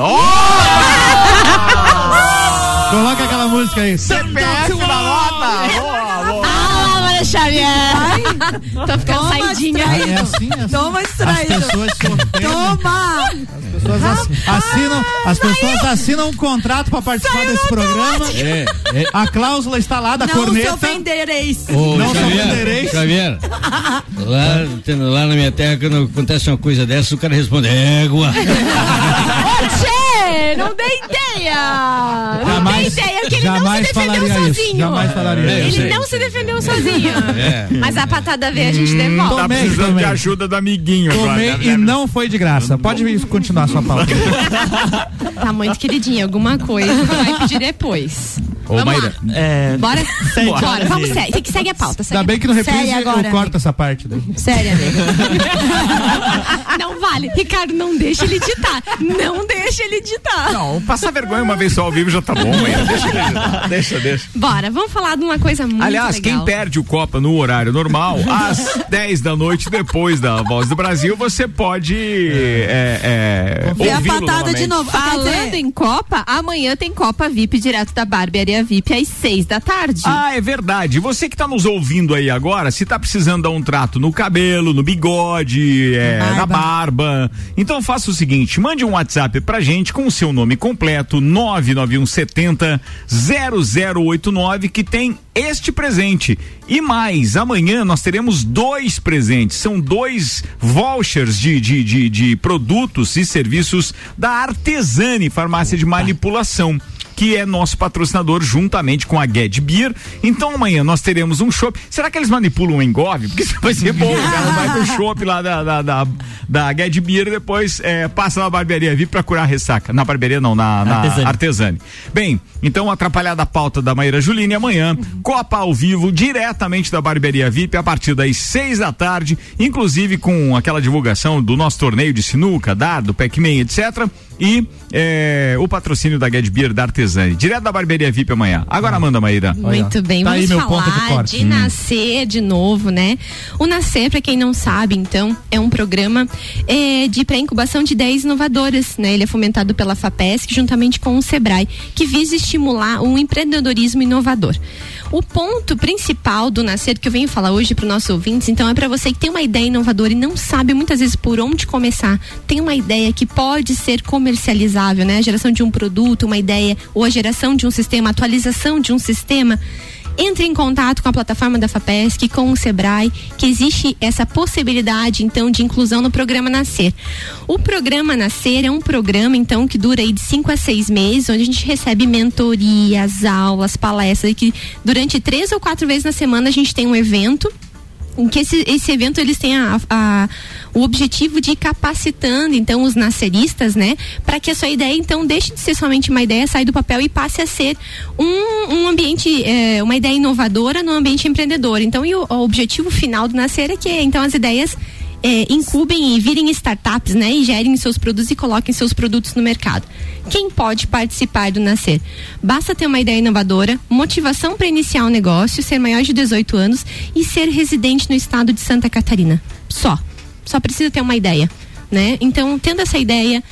Coloca aquela música aí. CPF na nota! Boa, boa. Ah, Maria Xavier! Tô ficando saidinha. É assim, é assim. Toma As distraído. pessoas se ofendem. Toma! As pessoas ass- assinam, as pessoas assinam um contrato pra participar desse programa. É, é. A cláusula está lá da Não se corneta. ofendereis. Ô, Não se Xavier, ofendereis. Xavier, lá, lá na minha terra, quando acontece uma coisa dessa, o cara responde, égua. Tchê, não dei ideia! Não Jamais- dei ideia, porque ele não se defendeu falaria isso, sozinho. jamais falaria É, eu Ele não se defendeu sozinho. É. Mas a patada veio, a gente devolve. Tá Tomei, precisando tomei. de ajuda do amiguinho Tomei agora. e não foi de graça. Pode vir continuar a sua pauta. Tá muito queridinha, alguma coisa vai pedir depois. Ô, Vamos Maíra, lá. É, Bora? Sete Bora, horas vamos e- sério. Tem que segue a pauta. Segue Ainda bem que no reprise Sério agora, eu corto essa parte daí. Sério, amigo. Não vale Ricardo, não deixa ele editar. Não deixa ele editar. Não, passar vergonha uma vez só ao vivo já tá bom, Maíra. Deixa, deixa, deixa, deixa. Bora, vamos falar de uma coisa muito Aliás, legal. quem perde o Copa no horário normal, às 10 da noite, depois da Voz do Brasil, você pode é, é, Ver a ouvi-lo patada de novamente. novo. Ah, Falando em Copa, amanhã tem Copa VIP direto da Barbearia VIP às seis da tarde. Ah, é verdade. Você que tá nos ouvindo aí agora, se tá precisando dar um trato no cabelo, no bigode, é, na barba, então faça o seguinte, mande um WhatsApp pra gente com o seu nome completo, 99170 0089, que tem este presente. E mais, amanhã nós teremos dois presentes. São dois vouchers de, de, de, de produtos e serviços da Artesani, farmácia de manipulação que é nosso patrocinador juntamente com a Get Beer. Então amanhã nós teremos um show. Será que eles manipulam o engove? Porque isso vai ser bom. né? Ela vai pro show lá da, da, da, da Get Beer e depois é, passa na barbearia VIP pra curar a ressaca. Na barbearia não, na, na Artesani. Artesani. Bem, então atrapalhada a pauta da Maíra Juline amanhã, Copa ao vivo, diretamente da barbearia VIP, a partir das seis da tarde, inclusive com aquela divulgação do nosso torneio de sinuca, dado, Pac-Man, etc. E é, o patrocínio da Get Beer da Artesani. Direto da barbearia VIP amanhã. Agora manda, Maíra. Muito bem, Tá aí vamos de falar corte. de Hum. Nascer de novo, né? O Nascer, para quem não sabe, então, é um programa é, de pré-incubação de ideias inovadoras, né? Ele é fomentado pela FAPESC juntamente com o SEBRAE, que visa estimular um empreendedorismo inovador. O ponto principal do Nascer, que eu venho falar hoje para os nossos ouvintes, então, é para você que tem uma ideia inovadora e não sabe muitas vezes por onde começar, tem uma ideia que pode ser comercializável, né? A geração de um produto, uma ideia, ou a geração de um sistema, atualização de um sistema. Entre em contato com a plataforma da FAPESC, com o Sebrae, que existe essa possibilidade, então, de inclusão no programa Nascer. O programa Nascer é um programa, então, que dura aí de cinco a seis meses, onde a gente recebe mentorias, aulas, palestras, e que durante três ou quatro vezes na semana a gente tem um evento em que esse, esse evento eles têm a, a- o objetivo de ir capacitando então os nasceristas, né, para que a sua ideia então deixe de ser somente uma ideia, saia do papel e passe a ser um, um ambiente, eh, uma ideia inovadora no ambiente empreendedor. Então, e o, o objetivo final do nascer é que então as ideias eh, incubem e virem startups, né, e gerem seus produtos e coloquem seus produtos no mercado. Quem pode participar do Nascer? Basta ter uma ideia inovadora, motivação para iniciar um negócio, ser maior de 18 anos e ser residente no estado de Santa Catarina. Só. Só precisa ter uma ideia, né? Então, tendo essa ideia,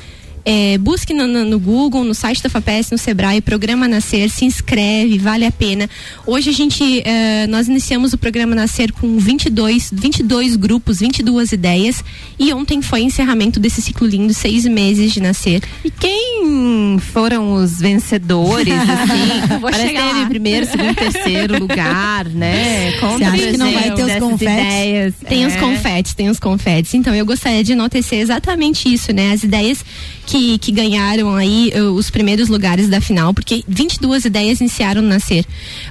é, busque no, no- Google, no site da FAPES, no Sebrae, programa Nascer, se inscreve, vale a pena. Hoje a gente, é, nós iniciamos o programa Nascer com 22, 22 grupos, 22 ideias e ontem foi o encerramento desse ciclo lindo, seis meses de Nascer. E quem foram os vencedores, assim? Vou Parece chegar teve primeiro, segundo, terceiro lugar, né? Conta acha pra que não vai ter os confetes? ideias. Tem os É. confetes, tem os confetes. Então eu gostaria de enaltecer exatamente isso, né? As ideias que, que ganharam aí eh, os primeiros lugares da final, porque 22 ideias iniciaram Nascer.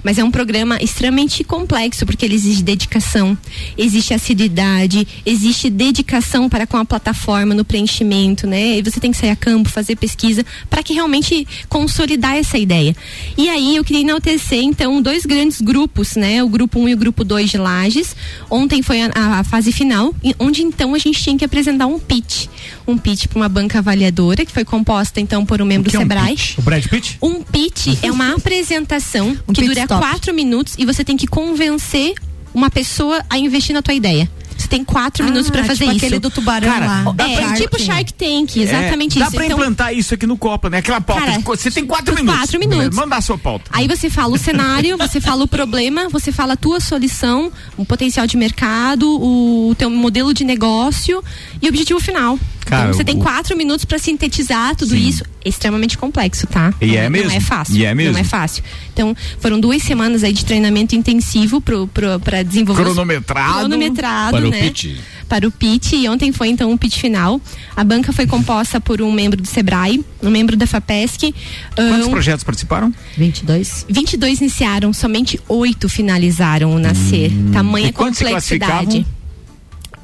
Mas é um programa extremamente complexo, porque ele exige dedicação, existe assiduidade, existe dedicação para com a plataforma no preenchimento, né? E você tem que sair a campo, fazer pesquisa, para que realmente consolidar essa ideia. E aí eu queria enaltecer, então, dois grandes grupos, né? O grupo 1 um e o grupo 2 de Lages. Ontem foi a, a- fase final, onde então a gente tinha que apresentar um pitch. Um pitch para uma banca avaliadora, que foi composta então por um membro do Sebrae. O Brad Pitt? Um pitch é uma apresentação que pit dura stop. quatro minutos e você tem que convencer uma pessoa a investir na tua ideia. Você tem quatro Ah, minutos para fazer tipo isso. aquele do tubarão Cara, lá. dá É, tipo Shark Tank, exatamente É, isso. Dá pra Então, implantar isso aqui no Copa, né? Aquela pauta. Cara, você tem quatro minutos. quatro minutos. Mandar a sua pauta. Aí você fala o cenário, você fala o problema, você fala a tua solução, o potencial de mercado, o teu modelo de negócio e o objetivo final. Cara, então você tem o- quatro minutos para sintetizar tudo isso. Extremamente complexo, tá? E não, é não mesmo. é fácil. E é mesmo. Não é fácil. Então foram duas semanas aí de treinamento intensivo para desenvolver. Cronometrado. Cronometrado, Para o né? pitch. para o pitch e ontem foi então o pitch final. A banca foi composta por um membro do Sebrae, um membro da FAPESC. Quantos um, projetos participaram? 22. 22 iniciaram, somente oito finalizaram o nascer. Tamanha Hum. E quantos se complexidade.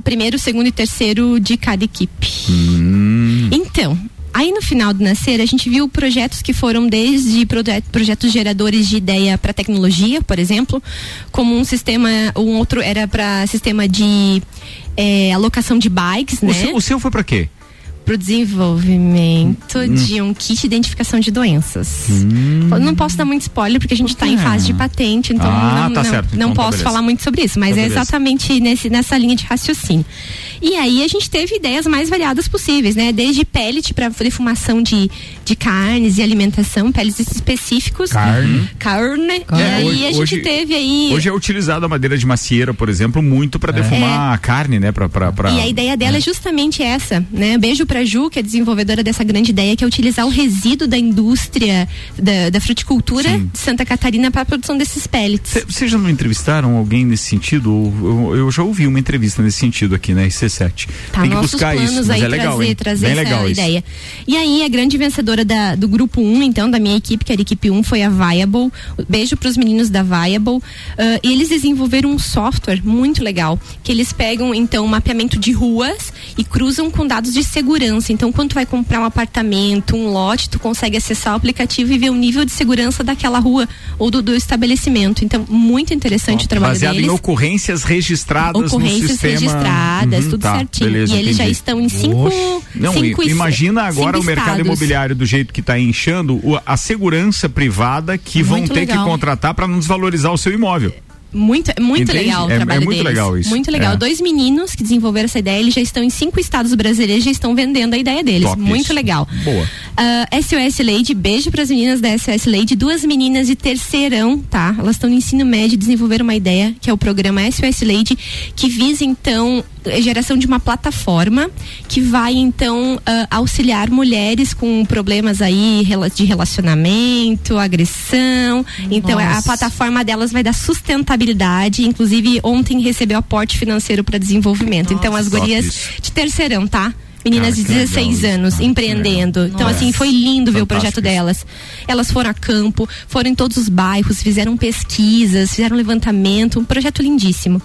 Primeiro, segundo e terceiro de cada equipe. Hum. Então, aí no final do nascer, a gente viu projetos que foram desde proje- projetos geradores de ideia para tecnologia, por exemplo, como um sistema, um outro era para sistema de eh, alocação de bikes, O, né? seu, o seu foi pra quê? Para o desenvolvimento Hum. de um kit de identificação de doenças. Eu não posso dar muito spoiler porque a gente está em fase de patente, então Ah, não, tá não, não Então tá posso beleza. falar muito sobre isso, mas Então é exatamente nesse, nessa linha de raciocínio. E aí a gente teve ideias mais variadas possíveis, né? Desde pellet para defumação de, de carnes e alimentação, pellets específicos. Carne. Carne. E É, aí hoje- a gente hoje- teve aí. Hoje é utilizada a madeira de macieira, por exemplo, muito para defumar a carne, né? Pra, pra, pra- E a ideia dela é justamente essa, né? Beijo pra Ju, que é desenvolvedora dessa grande ideia, que é utilizar o resíduo da indústria da, da fruticultura de Santa Catarina para a produção desses pellets. Cê- Vocês já não entrevistaram alguém nesse sentido? Eu, eu já ouvi uma entrevista nesse sentido aqui, né? RC7. Tá Tem que buscar planos isso, mas aí é legal, trazer, hein? trazer Bem essa legal ideia. E aí, a grande vencedora da- do grupo 1, então, da minha equipe, que era a equipe 1, foi a Viable. Beijo pros meninos da Viable. E eles desenvolveram um software muito legal, que eles pegam, então, um mapeamento de ruas e cruzam com dados de segurança. Então, quando tu vai comprar um apartamento, um lote, tu consegue acessar o aplicativo e ver o nível de segurança daquela rua ou do, do estabelecimento. Então, muito interessante o trabalho Baseado deles em ocorrências registradas no ocorrências sistema. registradas, Uhum, tudo tá, certinho. beleza, e eles já entendi. estão em cinco, Não, cinco imagina agora cinco o mercado estados. imobiliário do jeito que está inchando, a segurança privada que vão Muito ter legal. que contratar para não desvalorizar o seu imóvel. Muito, é muito legal o É- é trabalho muito deles. legal isso. Muito legal. É. Dois meninos que desenvolveram essa ideia, eles já estão em cinco estados brasileiros, já estão vendendo a ideia deles. Top muito isso. legal. Boa. Ah, SOS Lady, beijo para as meninas da SOS Lady, duas meninas de terceirão, tá? Elas estão no ensino médio desenvolveram uma ideia, que é o programa SOS Lady, que visa então geração de uma plataforma que vai então ah, auxiliar mulheres com problemas aí de relacionamento, agressão. Então a Nossa. plataforma delas vai dar sustentabilidade, inclusive ontem recebeu aporte financeiro para desenvolvimento. então as gurias de terceirão, tá? Meninas Cara, de que legal 16 isso, anos empreendendo. Então, Nossa. assim, foi lindo ver o projeto delas. Elas foram a campo, foram em todos os bairros, fizeram pesquisas, fizeram levantamento, um projeto lindíssimo.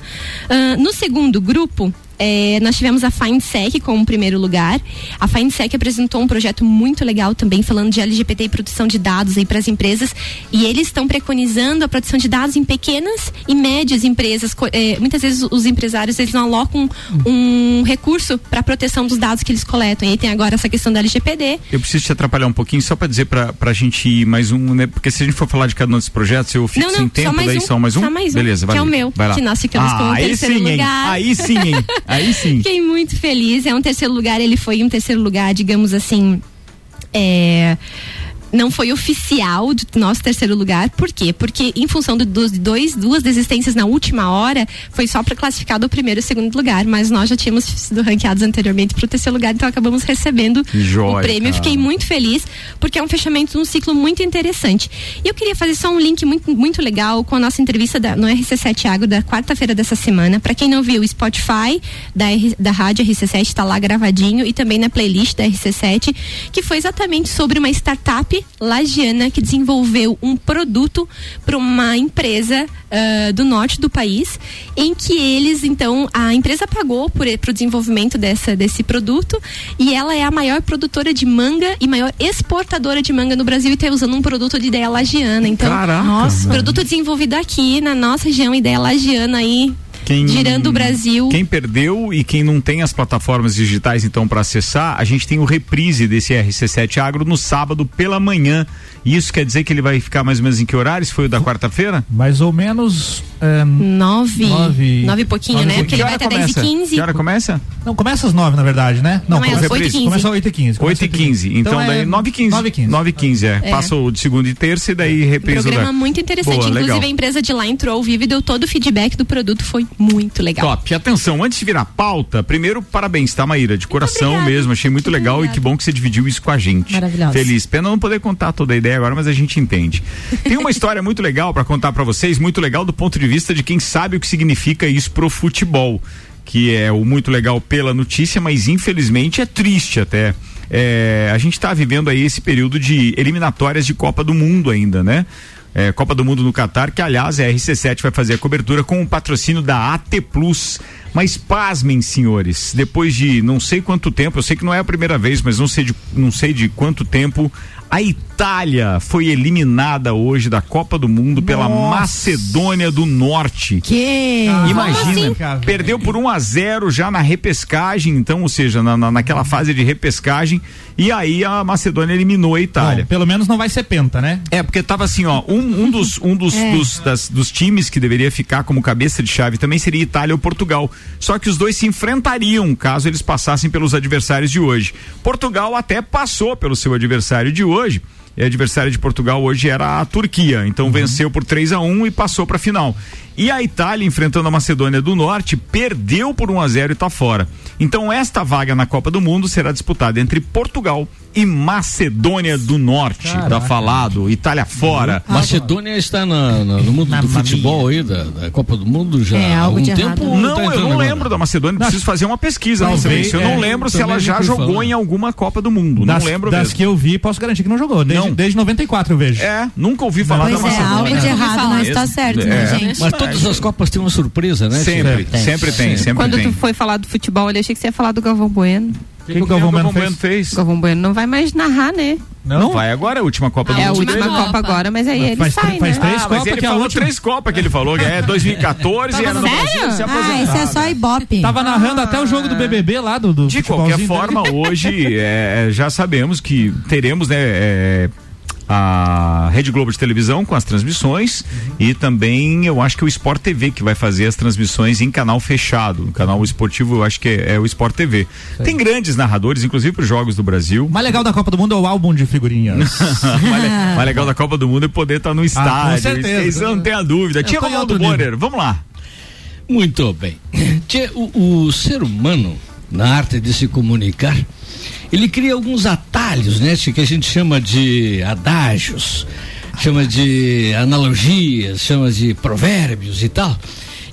Ah, no segundo grupo, eh, nós tivemos a FindSec como primeiro lugar. A FindSec apresentou um projeto muito legal também, falando de LGBT e produção de dados aí para as empresas. E eles estão preconizando a produção de dados em pequenas e médias empresas. Eh, muitas vezes os empresários eles não alocam um recurso para proteção dos dados que eles coletam. E aí tem agora essa questão da LGPD. Eu preciso te atrapalhar um pouquinho só para dizer pra, pra gente ir mais um, né? Porque se a gente for falar de cada um desses projetos, eu fico Não, sem não, tempo, só mais daí um, só mais um. só mais um, Beleza, vai que é o meu, vai lá. que nós ficamos ah, com o aí terceiro sim, hein? lugar. Aí sim, hein? Aí sim. Fiquei muito feliz. É um terceiro lugar. Ele foi um terceiro lugar, digamos assim. É. Não foi oficial do nosso terceiro lugar. Por quê? Porque em função do- dos dois, duas desistências na última hora, foi só para classificar do primeiro e segundo lugar. Mas nós já tínhamos sido ranqueados anteriormente para o terceiro lugar, então acabamos recebendo joia, o prêmio. Cara. Fiquei muito feliz, porque é um fechamento de um ciclo muito interessante. E eu queria fazer só um link muito, muito legal com a nossa entrevista da- no RC7 Agro da quarta-feira dessa semana. Para quem não viu, o Spotify da, R- da Rádio RC7 está lá gravadinho e também na playlist da RC7, que foi exatamente sobre uma startup lagiana que desenvolveu um produto para uma empresa ah, do norte do país, em que eles, então, a empresa pagou por, o desenvolvimento dessa, desse produto e ela é a maior produtora de manga e maior exportadora de manga no Brasil e está usando um produto de ideia lagiana. Então, Caraca, nossa, produto desenvolvido aqui na nossa região, ideia lagiana aí. Quem, Girando o Brasil. Quem perdeu e quem não tem as plataformas digitais então para acessar, a gente tem o reprise desse RC7 Agro no sábado pela manhã. E Isso quer dizer que ele vai ficar mais ou menos em que horário? Se foi o da quarta-feira? Mais ou menos. é, Nove. Nove. Nove e pouquinho, Nove né? Porque ele vai até 10 e 15. Que hora começa? Não, começa às nove, na verdade, né? Não, é às começa- oito e quinze. Começa às 8 e 15 8 e 15. Então, é daí 9 e 15. 9 e 15. 9 e 15, é. É. Passa o de segunda e terça e daí reprisa o Programa da- muito interessante. Boa, Inclusive, legal. a empresa de lá entrou ao vivo e deu todo o feedback do produto. Foi muito legal. Top. Atenção, antes de virar pauta, primeiro, parabéns, tá, Maíra? De coração mesmo. Achei muito legal e que bom que você dividiu isso com a gente. Maravilhosa. Feliz. Pena não poder contar toda a ideia agora, mas a gente entende. Tem uma história muito legal para contar para vocês, muito legal do ponto de vista de quem sabe o que significa isso pro futebol. Que é o muito legal pela notícia, mas infelizmente é triste até. É, a gente está vivendo aí esse período de eliminatórias de Copa do Mundo ainda, né? É, Copa do Mundo no Catar, que aliás a RC7 vai fazer a cobertura com o patrocínio da AT Plus. Mas pasmem, senhores, depois de não sei quanto tempo, eu sei que não é a primeira vez, mas não sei de, não sei de quanto tempo, A Itália foi eliminada hoje da Copa do Mundo pela Macedônia do Norte. Que? Imagina, perdeu por 1 a 0 já na repescagem, então, ou seja, na, na- naquela fase de repescagem, e aí a Macedônia eliminou a Itália. Bom, pelo menos não vai ser penta, né? É, porque tava assim, ó, um, um dos, um dos, É. dos, das- dos times que deveria ficar como cabeça de chave também seria Itália ou Portugal. Só que os dois se enfrentariam caso eles passassem pelos adversários de hoje. Portugal até passou pelo seu adversário de hoje. E adversário de Portugal hoje era a Turquia. Então venceu por 3 a 1 e passou para a final. E a Itália, enfrentando a Macedônia do Norte, perdeu por 1 a 0 e está fora. Então esta vaga na Copa do Mundo será disputada entre Portugal e Macedônia do Norte. Tá falado, Itália fora. Macedônia está na- na- no mundo do futebol aí, da, da Copa do Mundo já É, há algo algum tempo? errado. Não, tá eu não agora? lembro da Macedônia, preciso fazer uma pesquisa Talvez. Eu não é, lembro se ela já jogou falar. em alguma Copa do Mundo. Das, não lembro das mesmo. que eu vi, posso garantir que não jogou. Desde, Não. desde 94 eu vejo. É, nunca ouvi falar Pois da é, Macedônia. algo de errado não está certo, né, É. gente? Mas todas as Copas têm uma surpresa, né? Sempre, sempre tem, sempre Quando tem. tu foi falar do futebol, ali, achei que você ia falar do Galvão Bueno. Que que o Galvão Bueno fez? fez? O Galvão Bueno não vai mais narrar, né? Não? vai agora, a última Copa do É a Mundo. última dele. Copa agora, mas aí ele sai, né? ah, mas ele falou três Copas que ele falou, que é 2014 e era no Brasil, se Ah, aposentar. isso é só Ibope. Tava narrando até o jogo do BBB lá do, do De qualquer forma, dele. hoje é, já sabemos que teremos, né? é, a Rede Globo de televisão com as transmissões e também eu acho que é o Sport TV que vai fazer as transmissões em canal fechado. O canal esportivo eu acho que é, é o Sport TV. Tem grandes narradores, inclusive para os Jogos do Brasil. O mais legal da Copa do Mundo é o álbum de figurinhas. O mais, le- mais legal da Copa do Mundo é poder estar no estádio. certeza. Isso não tem a dúvida. Eu Tinha tô em Ronaldo. Borer, vamos lá. Muito bem. Tchê, o, o ser humano, na arte de se comunicar, ele cria alguns atalhos, né? Que a gente chama de adágios, chama de analogias, chama de provérbios e tal.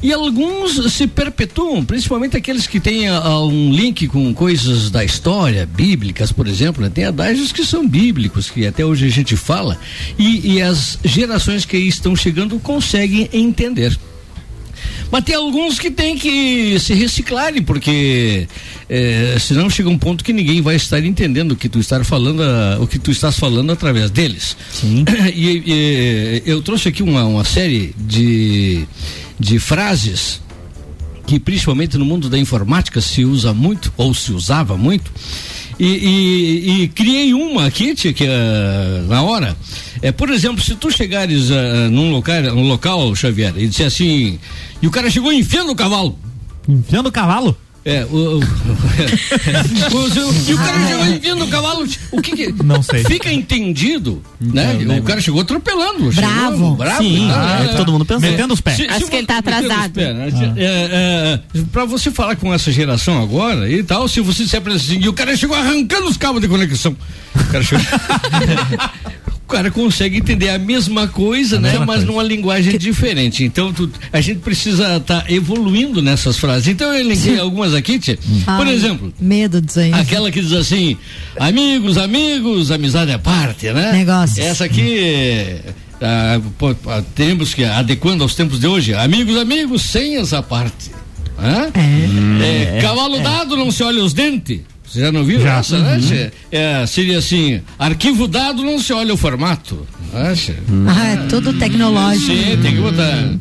E alguns se perpetuam, principalmente aqueles que têm ah, um link com coisas da história, bíblicas, por exemplo. né? Tem adágios que são bíblicos, que até hoje a gente fala, e, e as gerações que aí estão chegando conseguem entender. Mas tem alguns que tem que se reciclarem, porque eh, senão chega um ponto que ninguém vai estar entendendo o que tu estás falando, ah, o que tu estás falando através deles. Sim. E, e, eu trouxe aqui uma, uma série de, de frases que principalmente no mundo da informática se usa muito, ou se usava muito. E, e- e criei uma aqui, tia, que é na hora. É, por exemplo, se tu chegares ah, num local, num local, Xavier, e disser assim, e o cara chegou enfiando o cavalo. Enfiando o cavalo? É, o, o- o- e o cara chegou enfiando o cavalo. O que, que Não sei. Fica entendido, né? O cara chegou atropelando. Bravo. Chegou, bravo. Sim, tá, é que todo mundo pensou. Metendo os pés. Se- Acho se que ele tá atrasado. pés, né? É, é, pra você falar com essa geração agora e tal, se você se apresenta assim, e o cara chegou arrancando os cabos de conexão. O cara chegou. O cara consegue entender a mesma coisa, né? mesma Mas coisa. numa linguagem diferente. Então, tu- a gente precisa estar evoluindo nessas frases. Então, eu elenquei algumas aqui, tia. Por Ai, exemplo, Medo disso aí. Aquela que diz assim, amigos, amigos, amizade à parte, né? Negócios. Essa aqui, ah, ah, temos que, adequando aos tempos de hoje, amigos, amigos, senhas à parte. Hã? É, cavalo dado, não se olha os dentes. Você já não viu Já. essa, né? Tchê? É, seria assim, arquivo dado, não se olha o formato. Acha? Ah, é tudo tecnológico. Sim, tem que botar.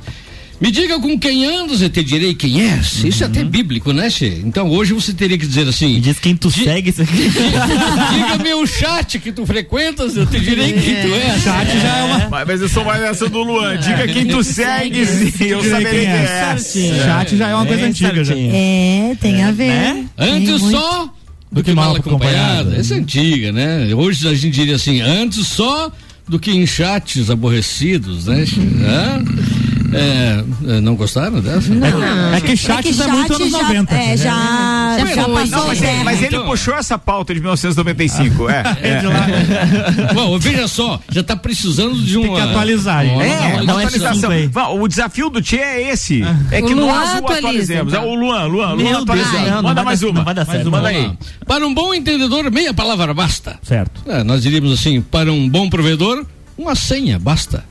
Me diga com quem andas, eu te direi quem és. Isso é até bíblico, né, Che? Então hoje você teria que dizer assim. Diz quem tu segue isso aqui. Diga-me o chat que tu frequentas, eu te direi quem tu és. Chat já é uma. Mas, mas eu sou mais essa do Luan. Diga quem tu segues e eu saberei quem quem é. é. Chat já é uma coisa É, antiga já. É, tem a ver. Né? Tem Antes muito. só do que mal acompanhado. Essa é antiga, né? Hoje a gente diria assim, antes só do que em chats aborrecidos, né? É, é, não gostaram dessa? É que chat é, muito anos já, 90. É, já, Já já, foi. passou Não, mas, mas ele Então. puxou essa pauta de 1995. É, é. Bom, veja só, já tá precisando de uma. Tem que atualizar, uma- É, uma- um atualização. F5 aí. Va- O desafio do Tchê é esse. É O que Luan nós o atualizemos. É o Luan, Luan, Luan Meu Deus, atualiza. não, não Manda mais dar- uma. não vai dar certo. Manda aí. Para um bom entendedor, meia palavra basta. Certo. É, nós diríamos assim, para um bom provedor, uma senha basta.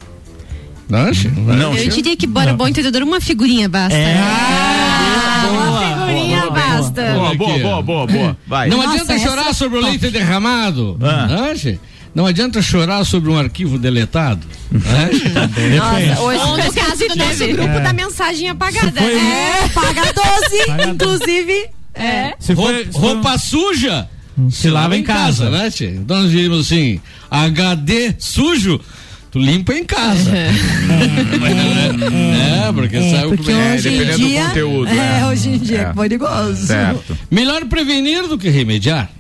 Não? Não, Eu diria que, bora, bom entendedor, uma figurinha basta. É. Ah, uma figurinha boa, boa, basta. Boa, boa, boa, boa, boa. Vai. Não Nossa, adianta chorar é sobre o leite derramado. Ah. Não? Não adianta chorar sobre um arquivo deletado. né? Nossa, hoje Ou no caso do nosso teve. grupo É. da mensagem apagada. foi- É. É, paga 12, inclusive. É. Se Roupa, foi- se roupa suja se lava em casa, né, tia? Então nós diríamos assim: HD sujo. Tu limpa em casa. é, porque É, sabe porque como é. hoje em dependendo do dia, conteúdo, é, né? hoje em dia é, É. perigoso. Certo. Melhor prevenir do que remediar.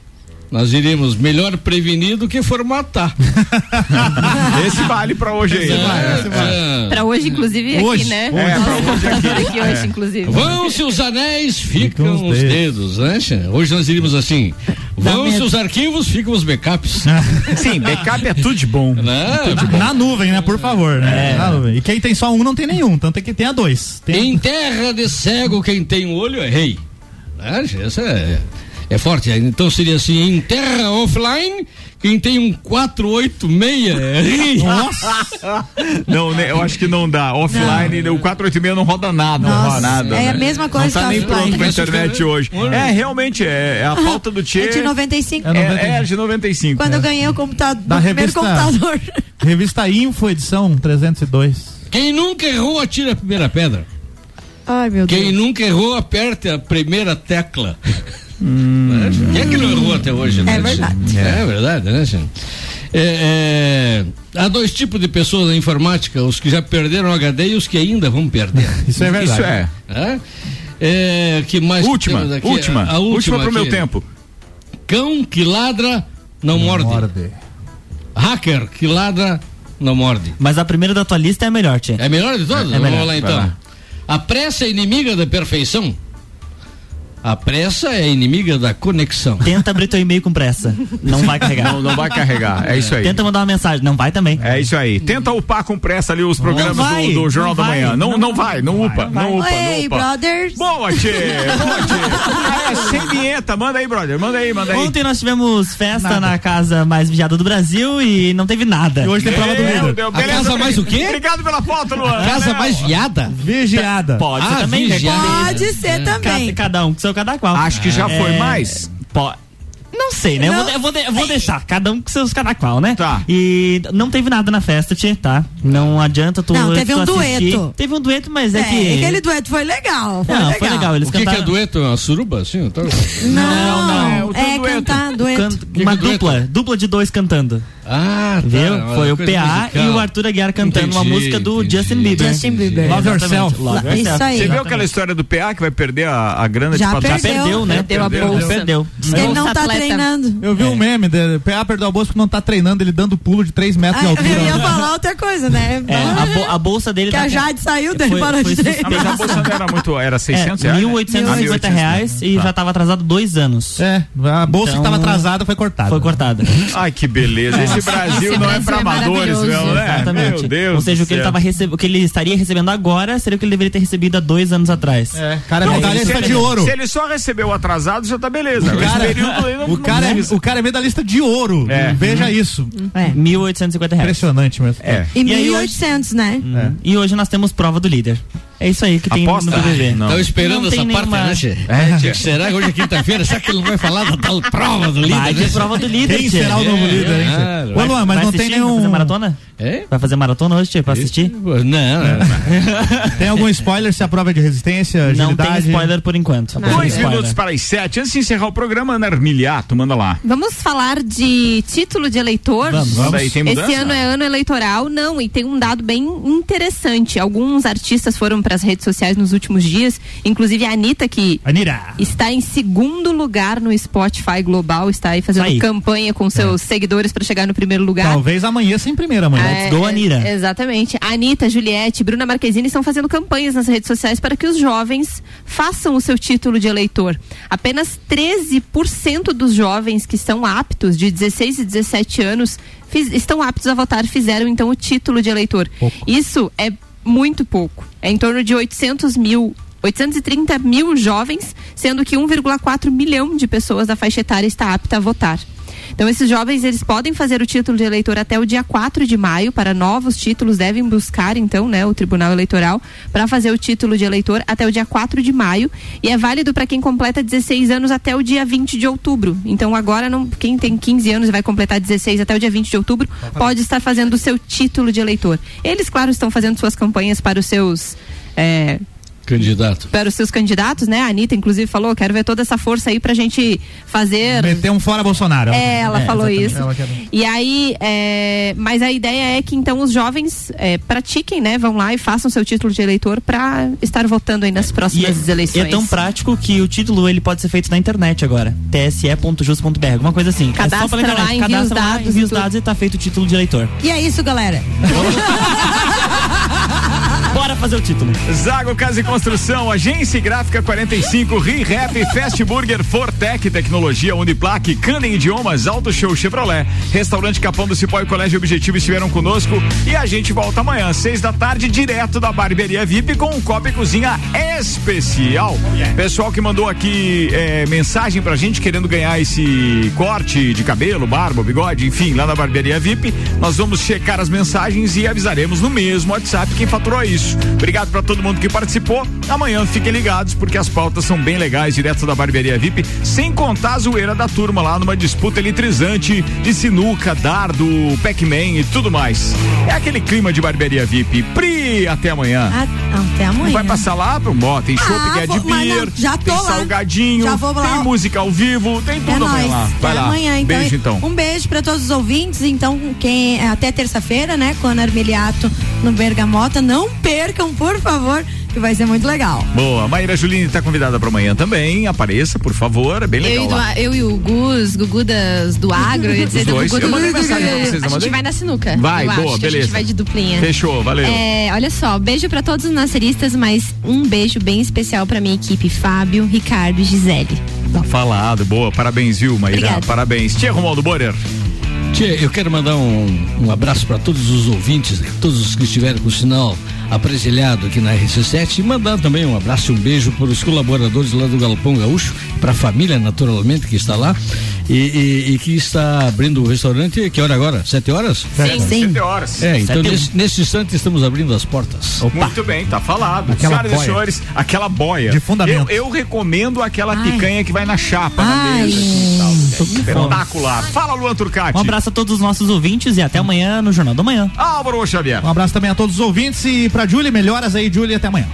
Nós diríamos melhor prevenir do que formatar. Esse vale pra hoje aí. né? É. Pra hoje, inclusive, aqui, Hoje. né? É, pra hoje aqui. aqui É. hoje, inclusive. Vão-se os anéis, ficam Ficam os os dedos, né? Hoje nós diríamos assim: vão-se os arquivos, ficam os backups. Sim, backup é tudo de bom. Né? Na nuvem, né? Por favor, né? Na nuvem. E quem tem só um não tem nenhum, tanto é que tenha dois. Tem... Em terra de cego, quem tem um olho é rei. Né? Essa é, é forte. Então seria assim: em terra offline, quem tem um 486 é rei. Não, né, eu acho que não dá. Offline, o 486 não roda nada. não Nossa, roda nada. é a né? mesma coisa Não tá que nem offline. pronto pra internet hoje. É, realmente, é, é a falta do Tchê. É de 95. É, é de 95. Quando eu ganhei o computador, Da revista- computador. Revista Info, edição 302. Quem nunca errou, atira a primeira pedra. Ai, meu Quem Deus. nunca errou, aperte a primeira tecla. Né? Quem é que não errou até hoje, né? É verdade. É, verdade, né, gente? É, é, há dois tipos de pessoas na informática, os que já perderam o HD e os que ainda vão perder. Isso é verdade. Isso é. É? É, que mais que Última, temos aqui? última. A, a última última pro meu aqui. tempo. Cão que ladra não, morde. Morde. Hacker que ladra não morde. Mas a primeira da tua lista é a melhor, Tia. É melhor de todas? É melhor. Vamos lá Vai então. lá. A pressa é inimiga da perfeição? A pressa é inimiga da conexão. Tenta abrir teu e-mail com pressa. Não vai carregar. Não, não vai carregar. É isso aí. Tenta mandar uma mensagem. Não vai também. É isso aí. Tenta upar com pressa ali os programas vai, do, do Jornal não da vai, Manhã. Não, não não vai, não upa, não upa, não Ei, upa. brothers. Boa, Tchê! Boa, Tchê! É, sem vinheta. Manda aí, brother. Manda aí, manda aí. Ontem nós tivemos festa na casa mais vigiada do Brasil e não teve nada. E hoje tem prova do Meu líder. Deus, A casa mais o quê? Obrigado pela foto, Luan. Casa mais viada? Vigiada. Pode Ah, ser também. vigiada. Pode ser Cada, também. cada um com seu cada qual. Acho que já foi É, mais. po- Não sei, né? Eu, vou, eu vou de- eu vou deixar, cada um com seus cada qual, né? Tá. E não teve nada na festa, Tchê, tá? Não adianta tu Não, teve tu um assistir. dueto. Teve um dueto, mas é, É, que. aquele dueto foi legal. Foi Não, legal. foi legal. Eles O que, que é cantaram. dueto? Uma suruba, assim? Então... Não, Não, é não. o teu É, dueto. cantar dueto. Can- que uma é dueto? dupla, dupla de dois cantando. Ah, tá. Viu? uma Foi o PA musical. e o Arthur Aguiar cantando uma Entendi, música do entendi. Justin Bieber. Justin Bieber. Love Yourself. Love Isso aí. Você viu aquela história do PA que vai perder a, a grana Já de Já patrocínio? perdeu, né? Perdeu a bolsa. Perdeu. Ele não tá. Treinando. Eu vi um meme, de, PA perdeu a bolsa porque não tá treinando, ele dando pulo de 3 metros de Ah, altura. eu ia falar outra coisa, né? É, a, bo- a bolsa dele Que tá- a Jade saiu dele foi- foi de Ah, treinar. mas a bolsa não era muito. Era 600 é, reais? né? 1.850 reais e Tá. já tava atrasado dois anos. É, a bolsa Então, que tava atrasada foi cortada. Foi cortada. Ai, que beleza. Esse Brasil Esse não é Brasil pra é amadores, maravilhoso. mesmo, né? Exatamente. Meu Deus. Ou seja, o que ele, tava receb... o que ele estaria recebendo agora seria o que ele deveria ter recebido há dois anos atrás. É, cara é Não, medalhista se de ele- ouro. Se ele só recebeu atrasado, já tá beleza. O cara, Esse período não- o, cara é, o cara é medalhista de ouro. É. Veja isso. É. 1.850 reais. Impressionante mesmo. É. E E aí 1.800, né? É. E hoje nós temos prova do líder. É isso aí que tem Aposta? no BBB. Não. Tava esperando Não essa parte, nenhuma- né, Tchê? É, Tchê. Será que hoje é quinta-feira? Será que ele não vai falar da tal prova do líder? Vai ter né? prova do líder, Quem será o novo É, líder, hein? claro. Ô, Luan, mas não tem assistir? Vai fazer nenhum. maratona? É? Vai fazer maratona hoje, tia, pra assistir? Não, não. Tem algum spoiler se a prova é de resistência, Não agilidade? tem spoiler por enquanto. Não. Não Dois minutos para as sete. Antes de encerrar o programa, Ana Armiliato, manda lá. Vamos falar de título de eleitor? Vamos. Tem mudança? Esse ano é ano eleitoral, não, e tem um dado bem interessante. Alguns artistas foram para as redes sociais nos últimos dias, inclusive a Anitta, que Anira. está em segundo lugar no Spotify Global, está aí fazendo Aí. campanha com seus seguidores para chegar no primeiro lugar. Talvez amanhã sem primeira amanhã. É, é, Exatamente. A Anitta, Juliette, Bruna Marquezine estão fazendo campanhas nas redes sociais para que os jovens façam o seu título de eleitor. Apenas 13% dos jovens que são aptos, de 16 e 17 anos, fiz- estão aptos a votar, fizeram então o título de eleitor. Isso é muito pouco. É em torno de 800 mil. 830 mil jovens, sendo que 1,4 milhão de pessoas da faixa etária está apta a votar. Então, esses jovens, eles podem fazer o título de eleitor até o dia 4 de maio. Para novos títulos, devem buscar, então, né, o Tribunal Eleitoral para fazer o título de eleitor até o dia 4 de maio. E é válido para quem completa 16 anos até o dia 20 de outubro. Então, agora, não, quem tem 15 anos e vai completar 16 até o dia 20 de outubro, pode estar fazendo o seu título de eleitor. Eles, claro, estão fazendo suas campanhas para os seus. é, Candidato. para os seus candidatos, né? A Anitta, inclusive, falou: quero ver toda essa força aí pra gente fazer. Meter um fora Bolsonaro. É, ela falou exatamente. isso. Ela quer- E aí, é, mas a ideia é que então os jovens é, pratiquem, né? Vão lá e façam seu título de eleitor pra estar votando aí nas próximas E eleições. é tão prático que o título ele pode ser feito na internet agora. tse.jus.br, alguma coisa assim. Cadastra é só pela internet. lá, envia Cadastra os lá, dados envia e os dados e tá feito o título de eleitor. E é isso, galera. Bora fazer o título. Zago Casa e Construção, Agência Gráfica 45, ReHap, Fast Burger, Fortec Tecnologia, Uniplaque, Canem Idiomas, Auto Show Chevrolet, Restaurante Capão do Cipó e Colégio Objetivo estiveram conosco e a gente volta amanhã, seis da tarde, direto da Barbearia VIP com um copo e cozinha especial. Pessoal que mandou aqui eh, mensagem pra gente querendo ganhar esse corte de cabelo, barba, bigode, enfim, lá na Barbearia VIP, nós vamos checar as mensagens e avisaremos no mesmo WhatsApp quem faturou isso. Obrigado pra todo mundo que participou. Amanhã fiquem ligados porque as pautas são bem legais direto da Barbearia VIP, sem contar a zoeira da turma lá numa disputa eletrizante de sinuca, dardo, Pac-Man e tudo mais. É aquele clima de Barbearia VIP. Pri, até amanhã. Até amanhã. Vai passar lá pro Mó, tem chopp Ah, que é de beer, já tô tem lá. salgadinho, Já vou lá. tem música ao vivo, tem É tudo amanhã nóis. lá. Vai Até lá. amanhã, então. Beijo então. Um beijo pra todos os ouvintes. Então, quem até terça-feira, né, com a Armiliato no Bergamota, não percam, por favor, que vai ser muito legal. Boa, Maíra Juline tá convidada para amanhã também. Apareça, por favor, é bem Eu, legal e do- lá. eu e o Gus, Gugu das, do agro, eu ia dizer Os do dois. Gugu Eu mandei mensagem pra vocês, A gente vai na sinuca. Vai, eu boa, acho que A beleza. gente vai de duplinha. Fechou, valeu. É, olha só, beijo pra todos os nasceristas, mas um beijo bem especial pra minha equipe, Fábio, Ricardo e Gisele. Tá falado, boa. Parabéns, viu, Maíra? Obrigada. Parabéns. Tia Romualdo Borer. Tchê, eu quero mandar um, um abraço para todos os ouvintes, todos os que estiveram com o sinal apresilhado aqui na RC7 e mandar também um abraço e um beijo para os colaboradores lá do Galpão Gaúcho, para a família naturalmente que está lá e, e- e que está abrindo o restaurante, que hora agora? Sete horas? Sim. Sim. Sete horas. É, então Sete e nesse, nesse instante estamos abrindo as portas. Muito bem, tá falado. Aquela Senhoras e boia. senhores, aquela boia. De fundamento. Eu, eu recomendo aquela Ai. picanha que vai na chapa, Ai. na mesa. e fome. Espetacular. Fala, Luan Turcati. Um abraço a todos os nossos ouvintes e até amanhã no Jornal da Manhã. Álvaro Xavier. Um abraço também a todos os ouvintes e pra Julie, melhoras aí, Julie, até amanhã.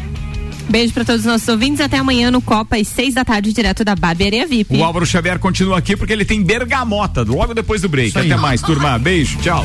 Beijo pra todos os nossos ouvintes. Até amanhã no Copa, às seis da tarde, direto da Barbearia VIP. O Álvaro Xavier continua aqui porque ele tem bergamota logo depois do break. Até mais, turma. Beijo, tchau.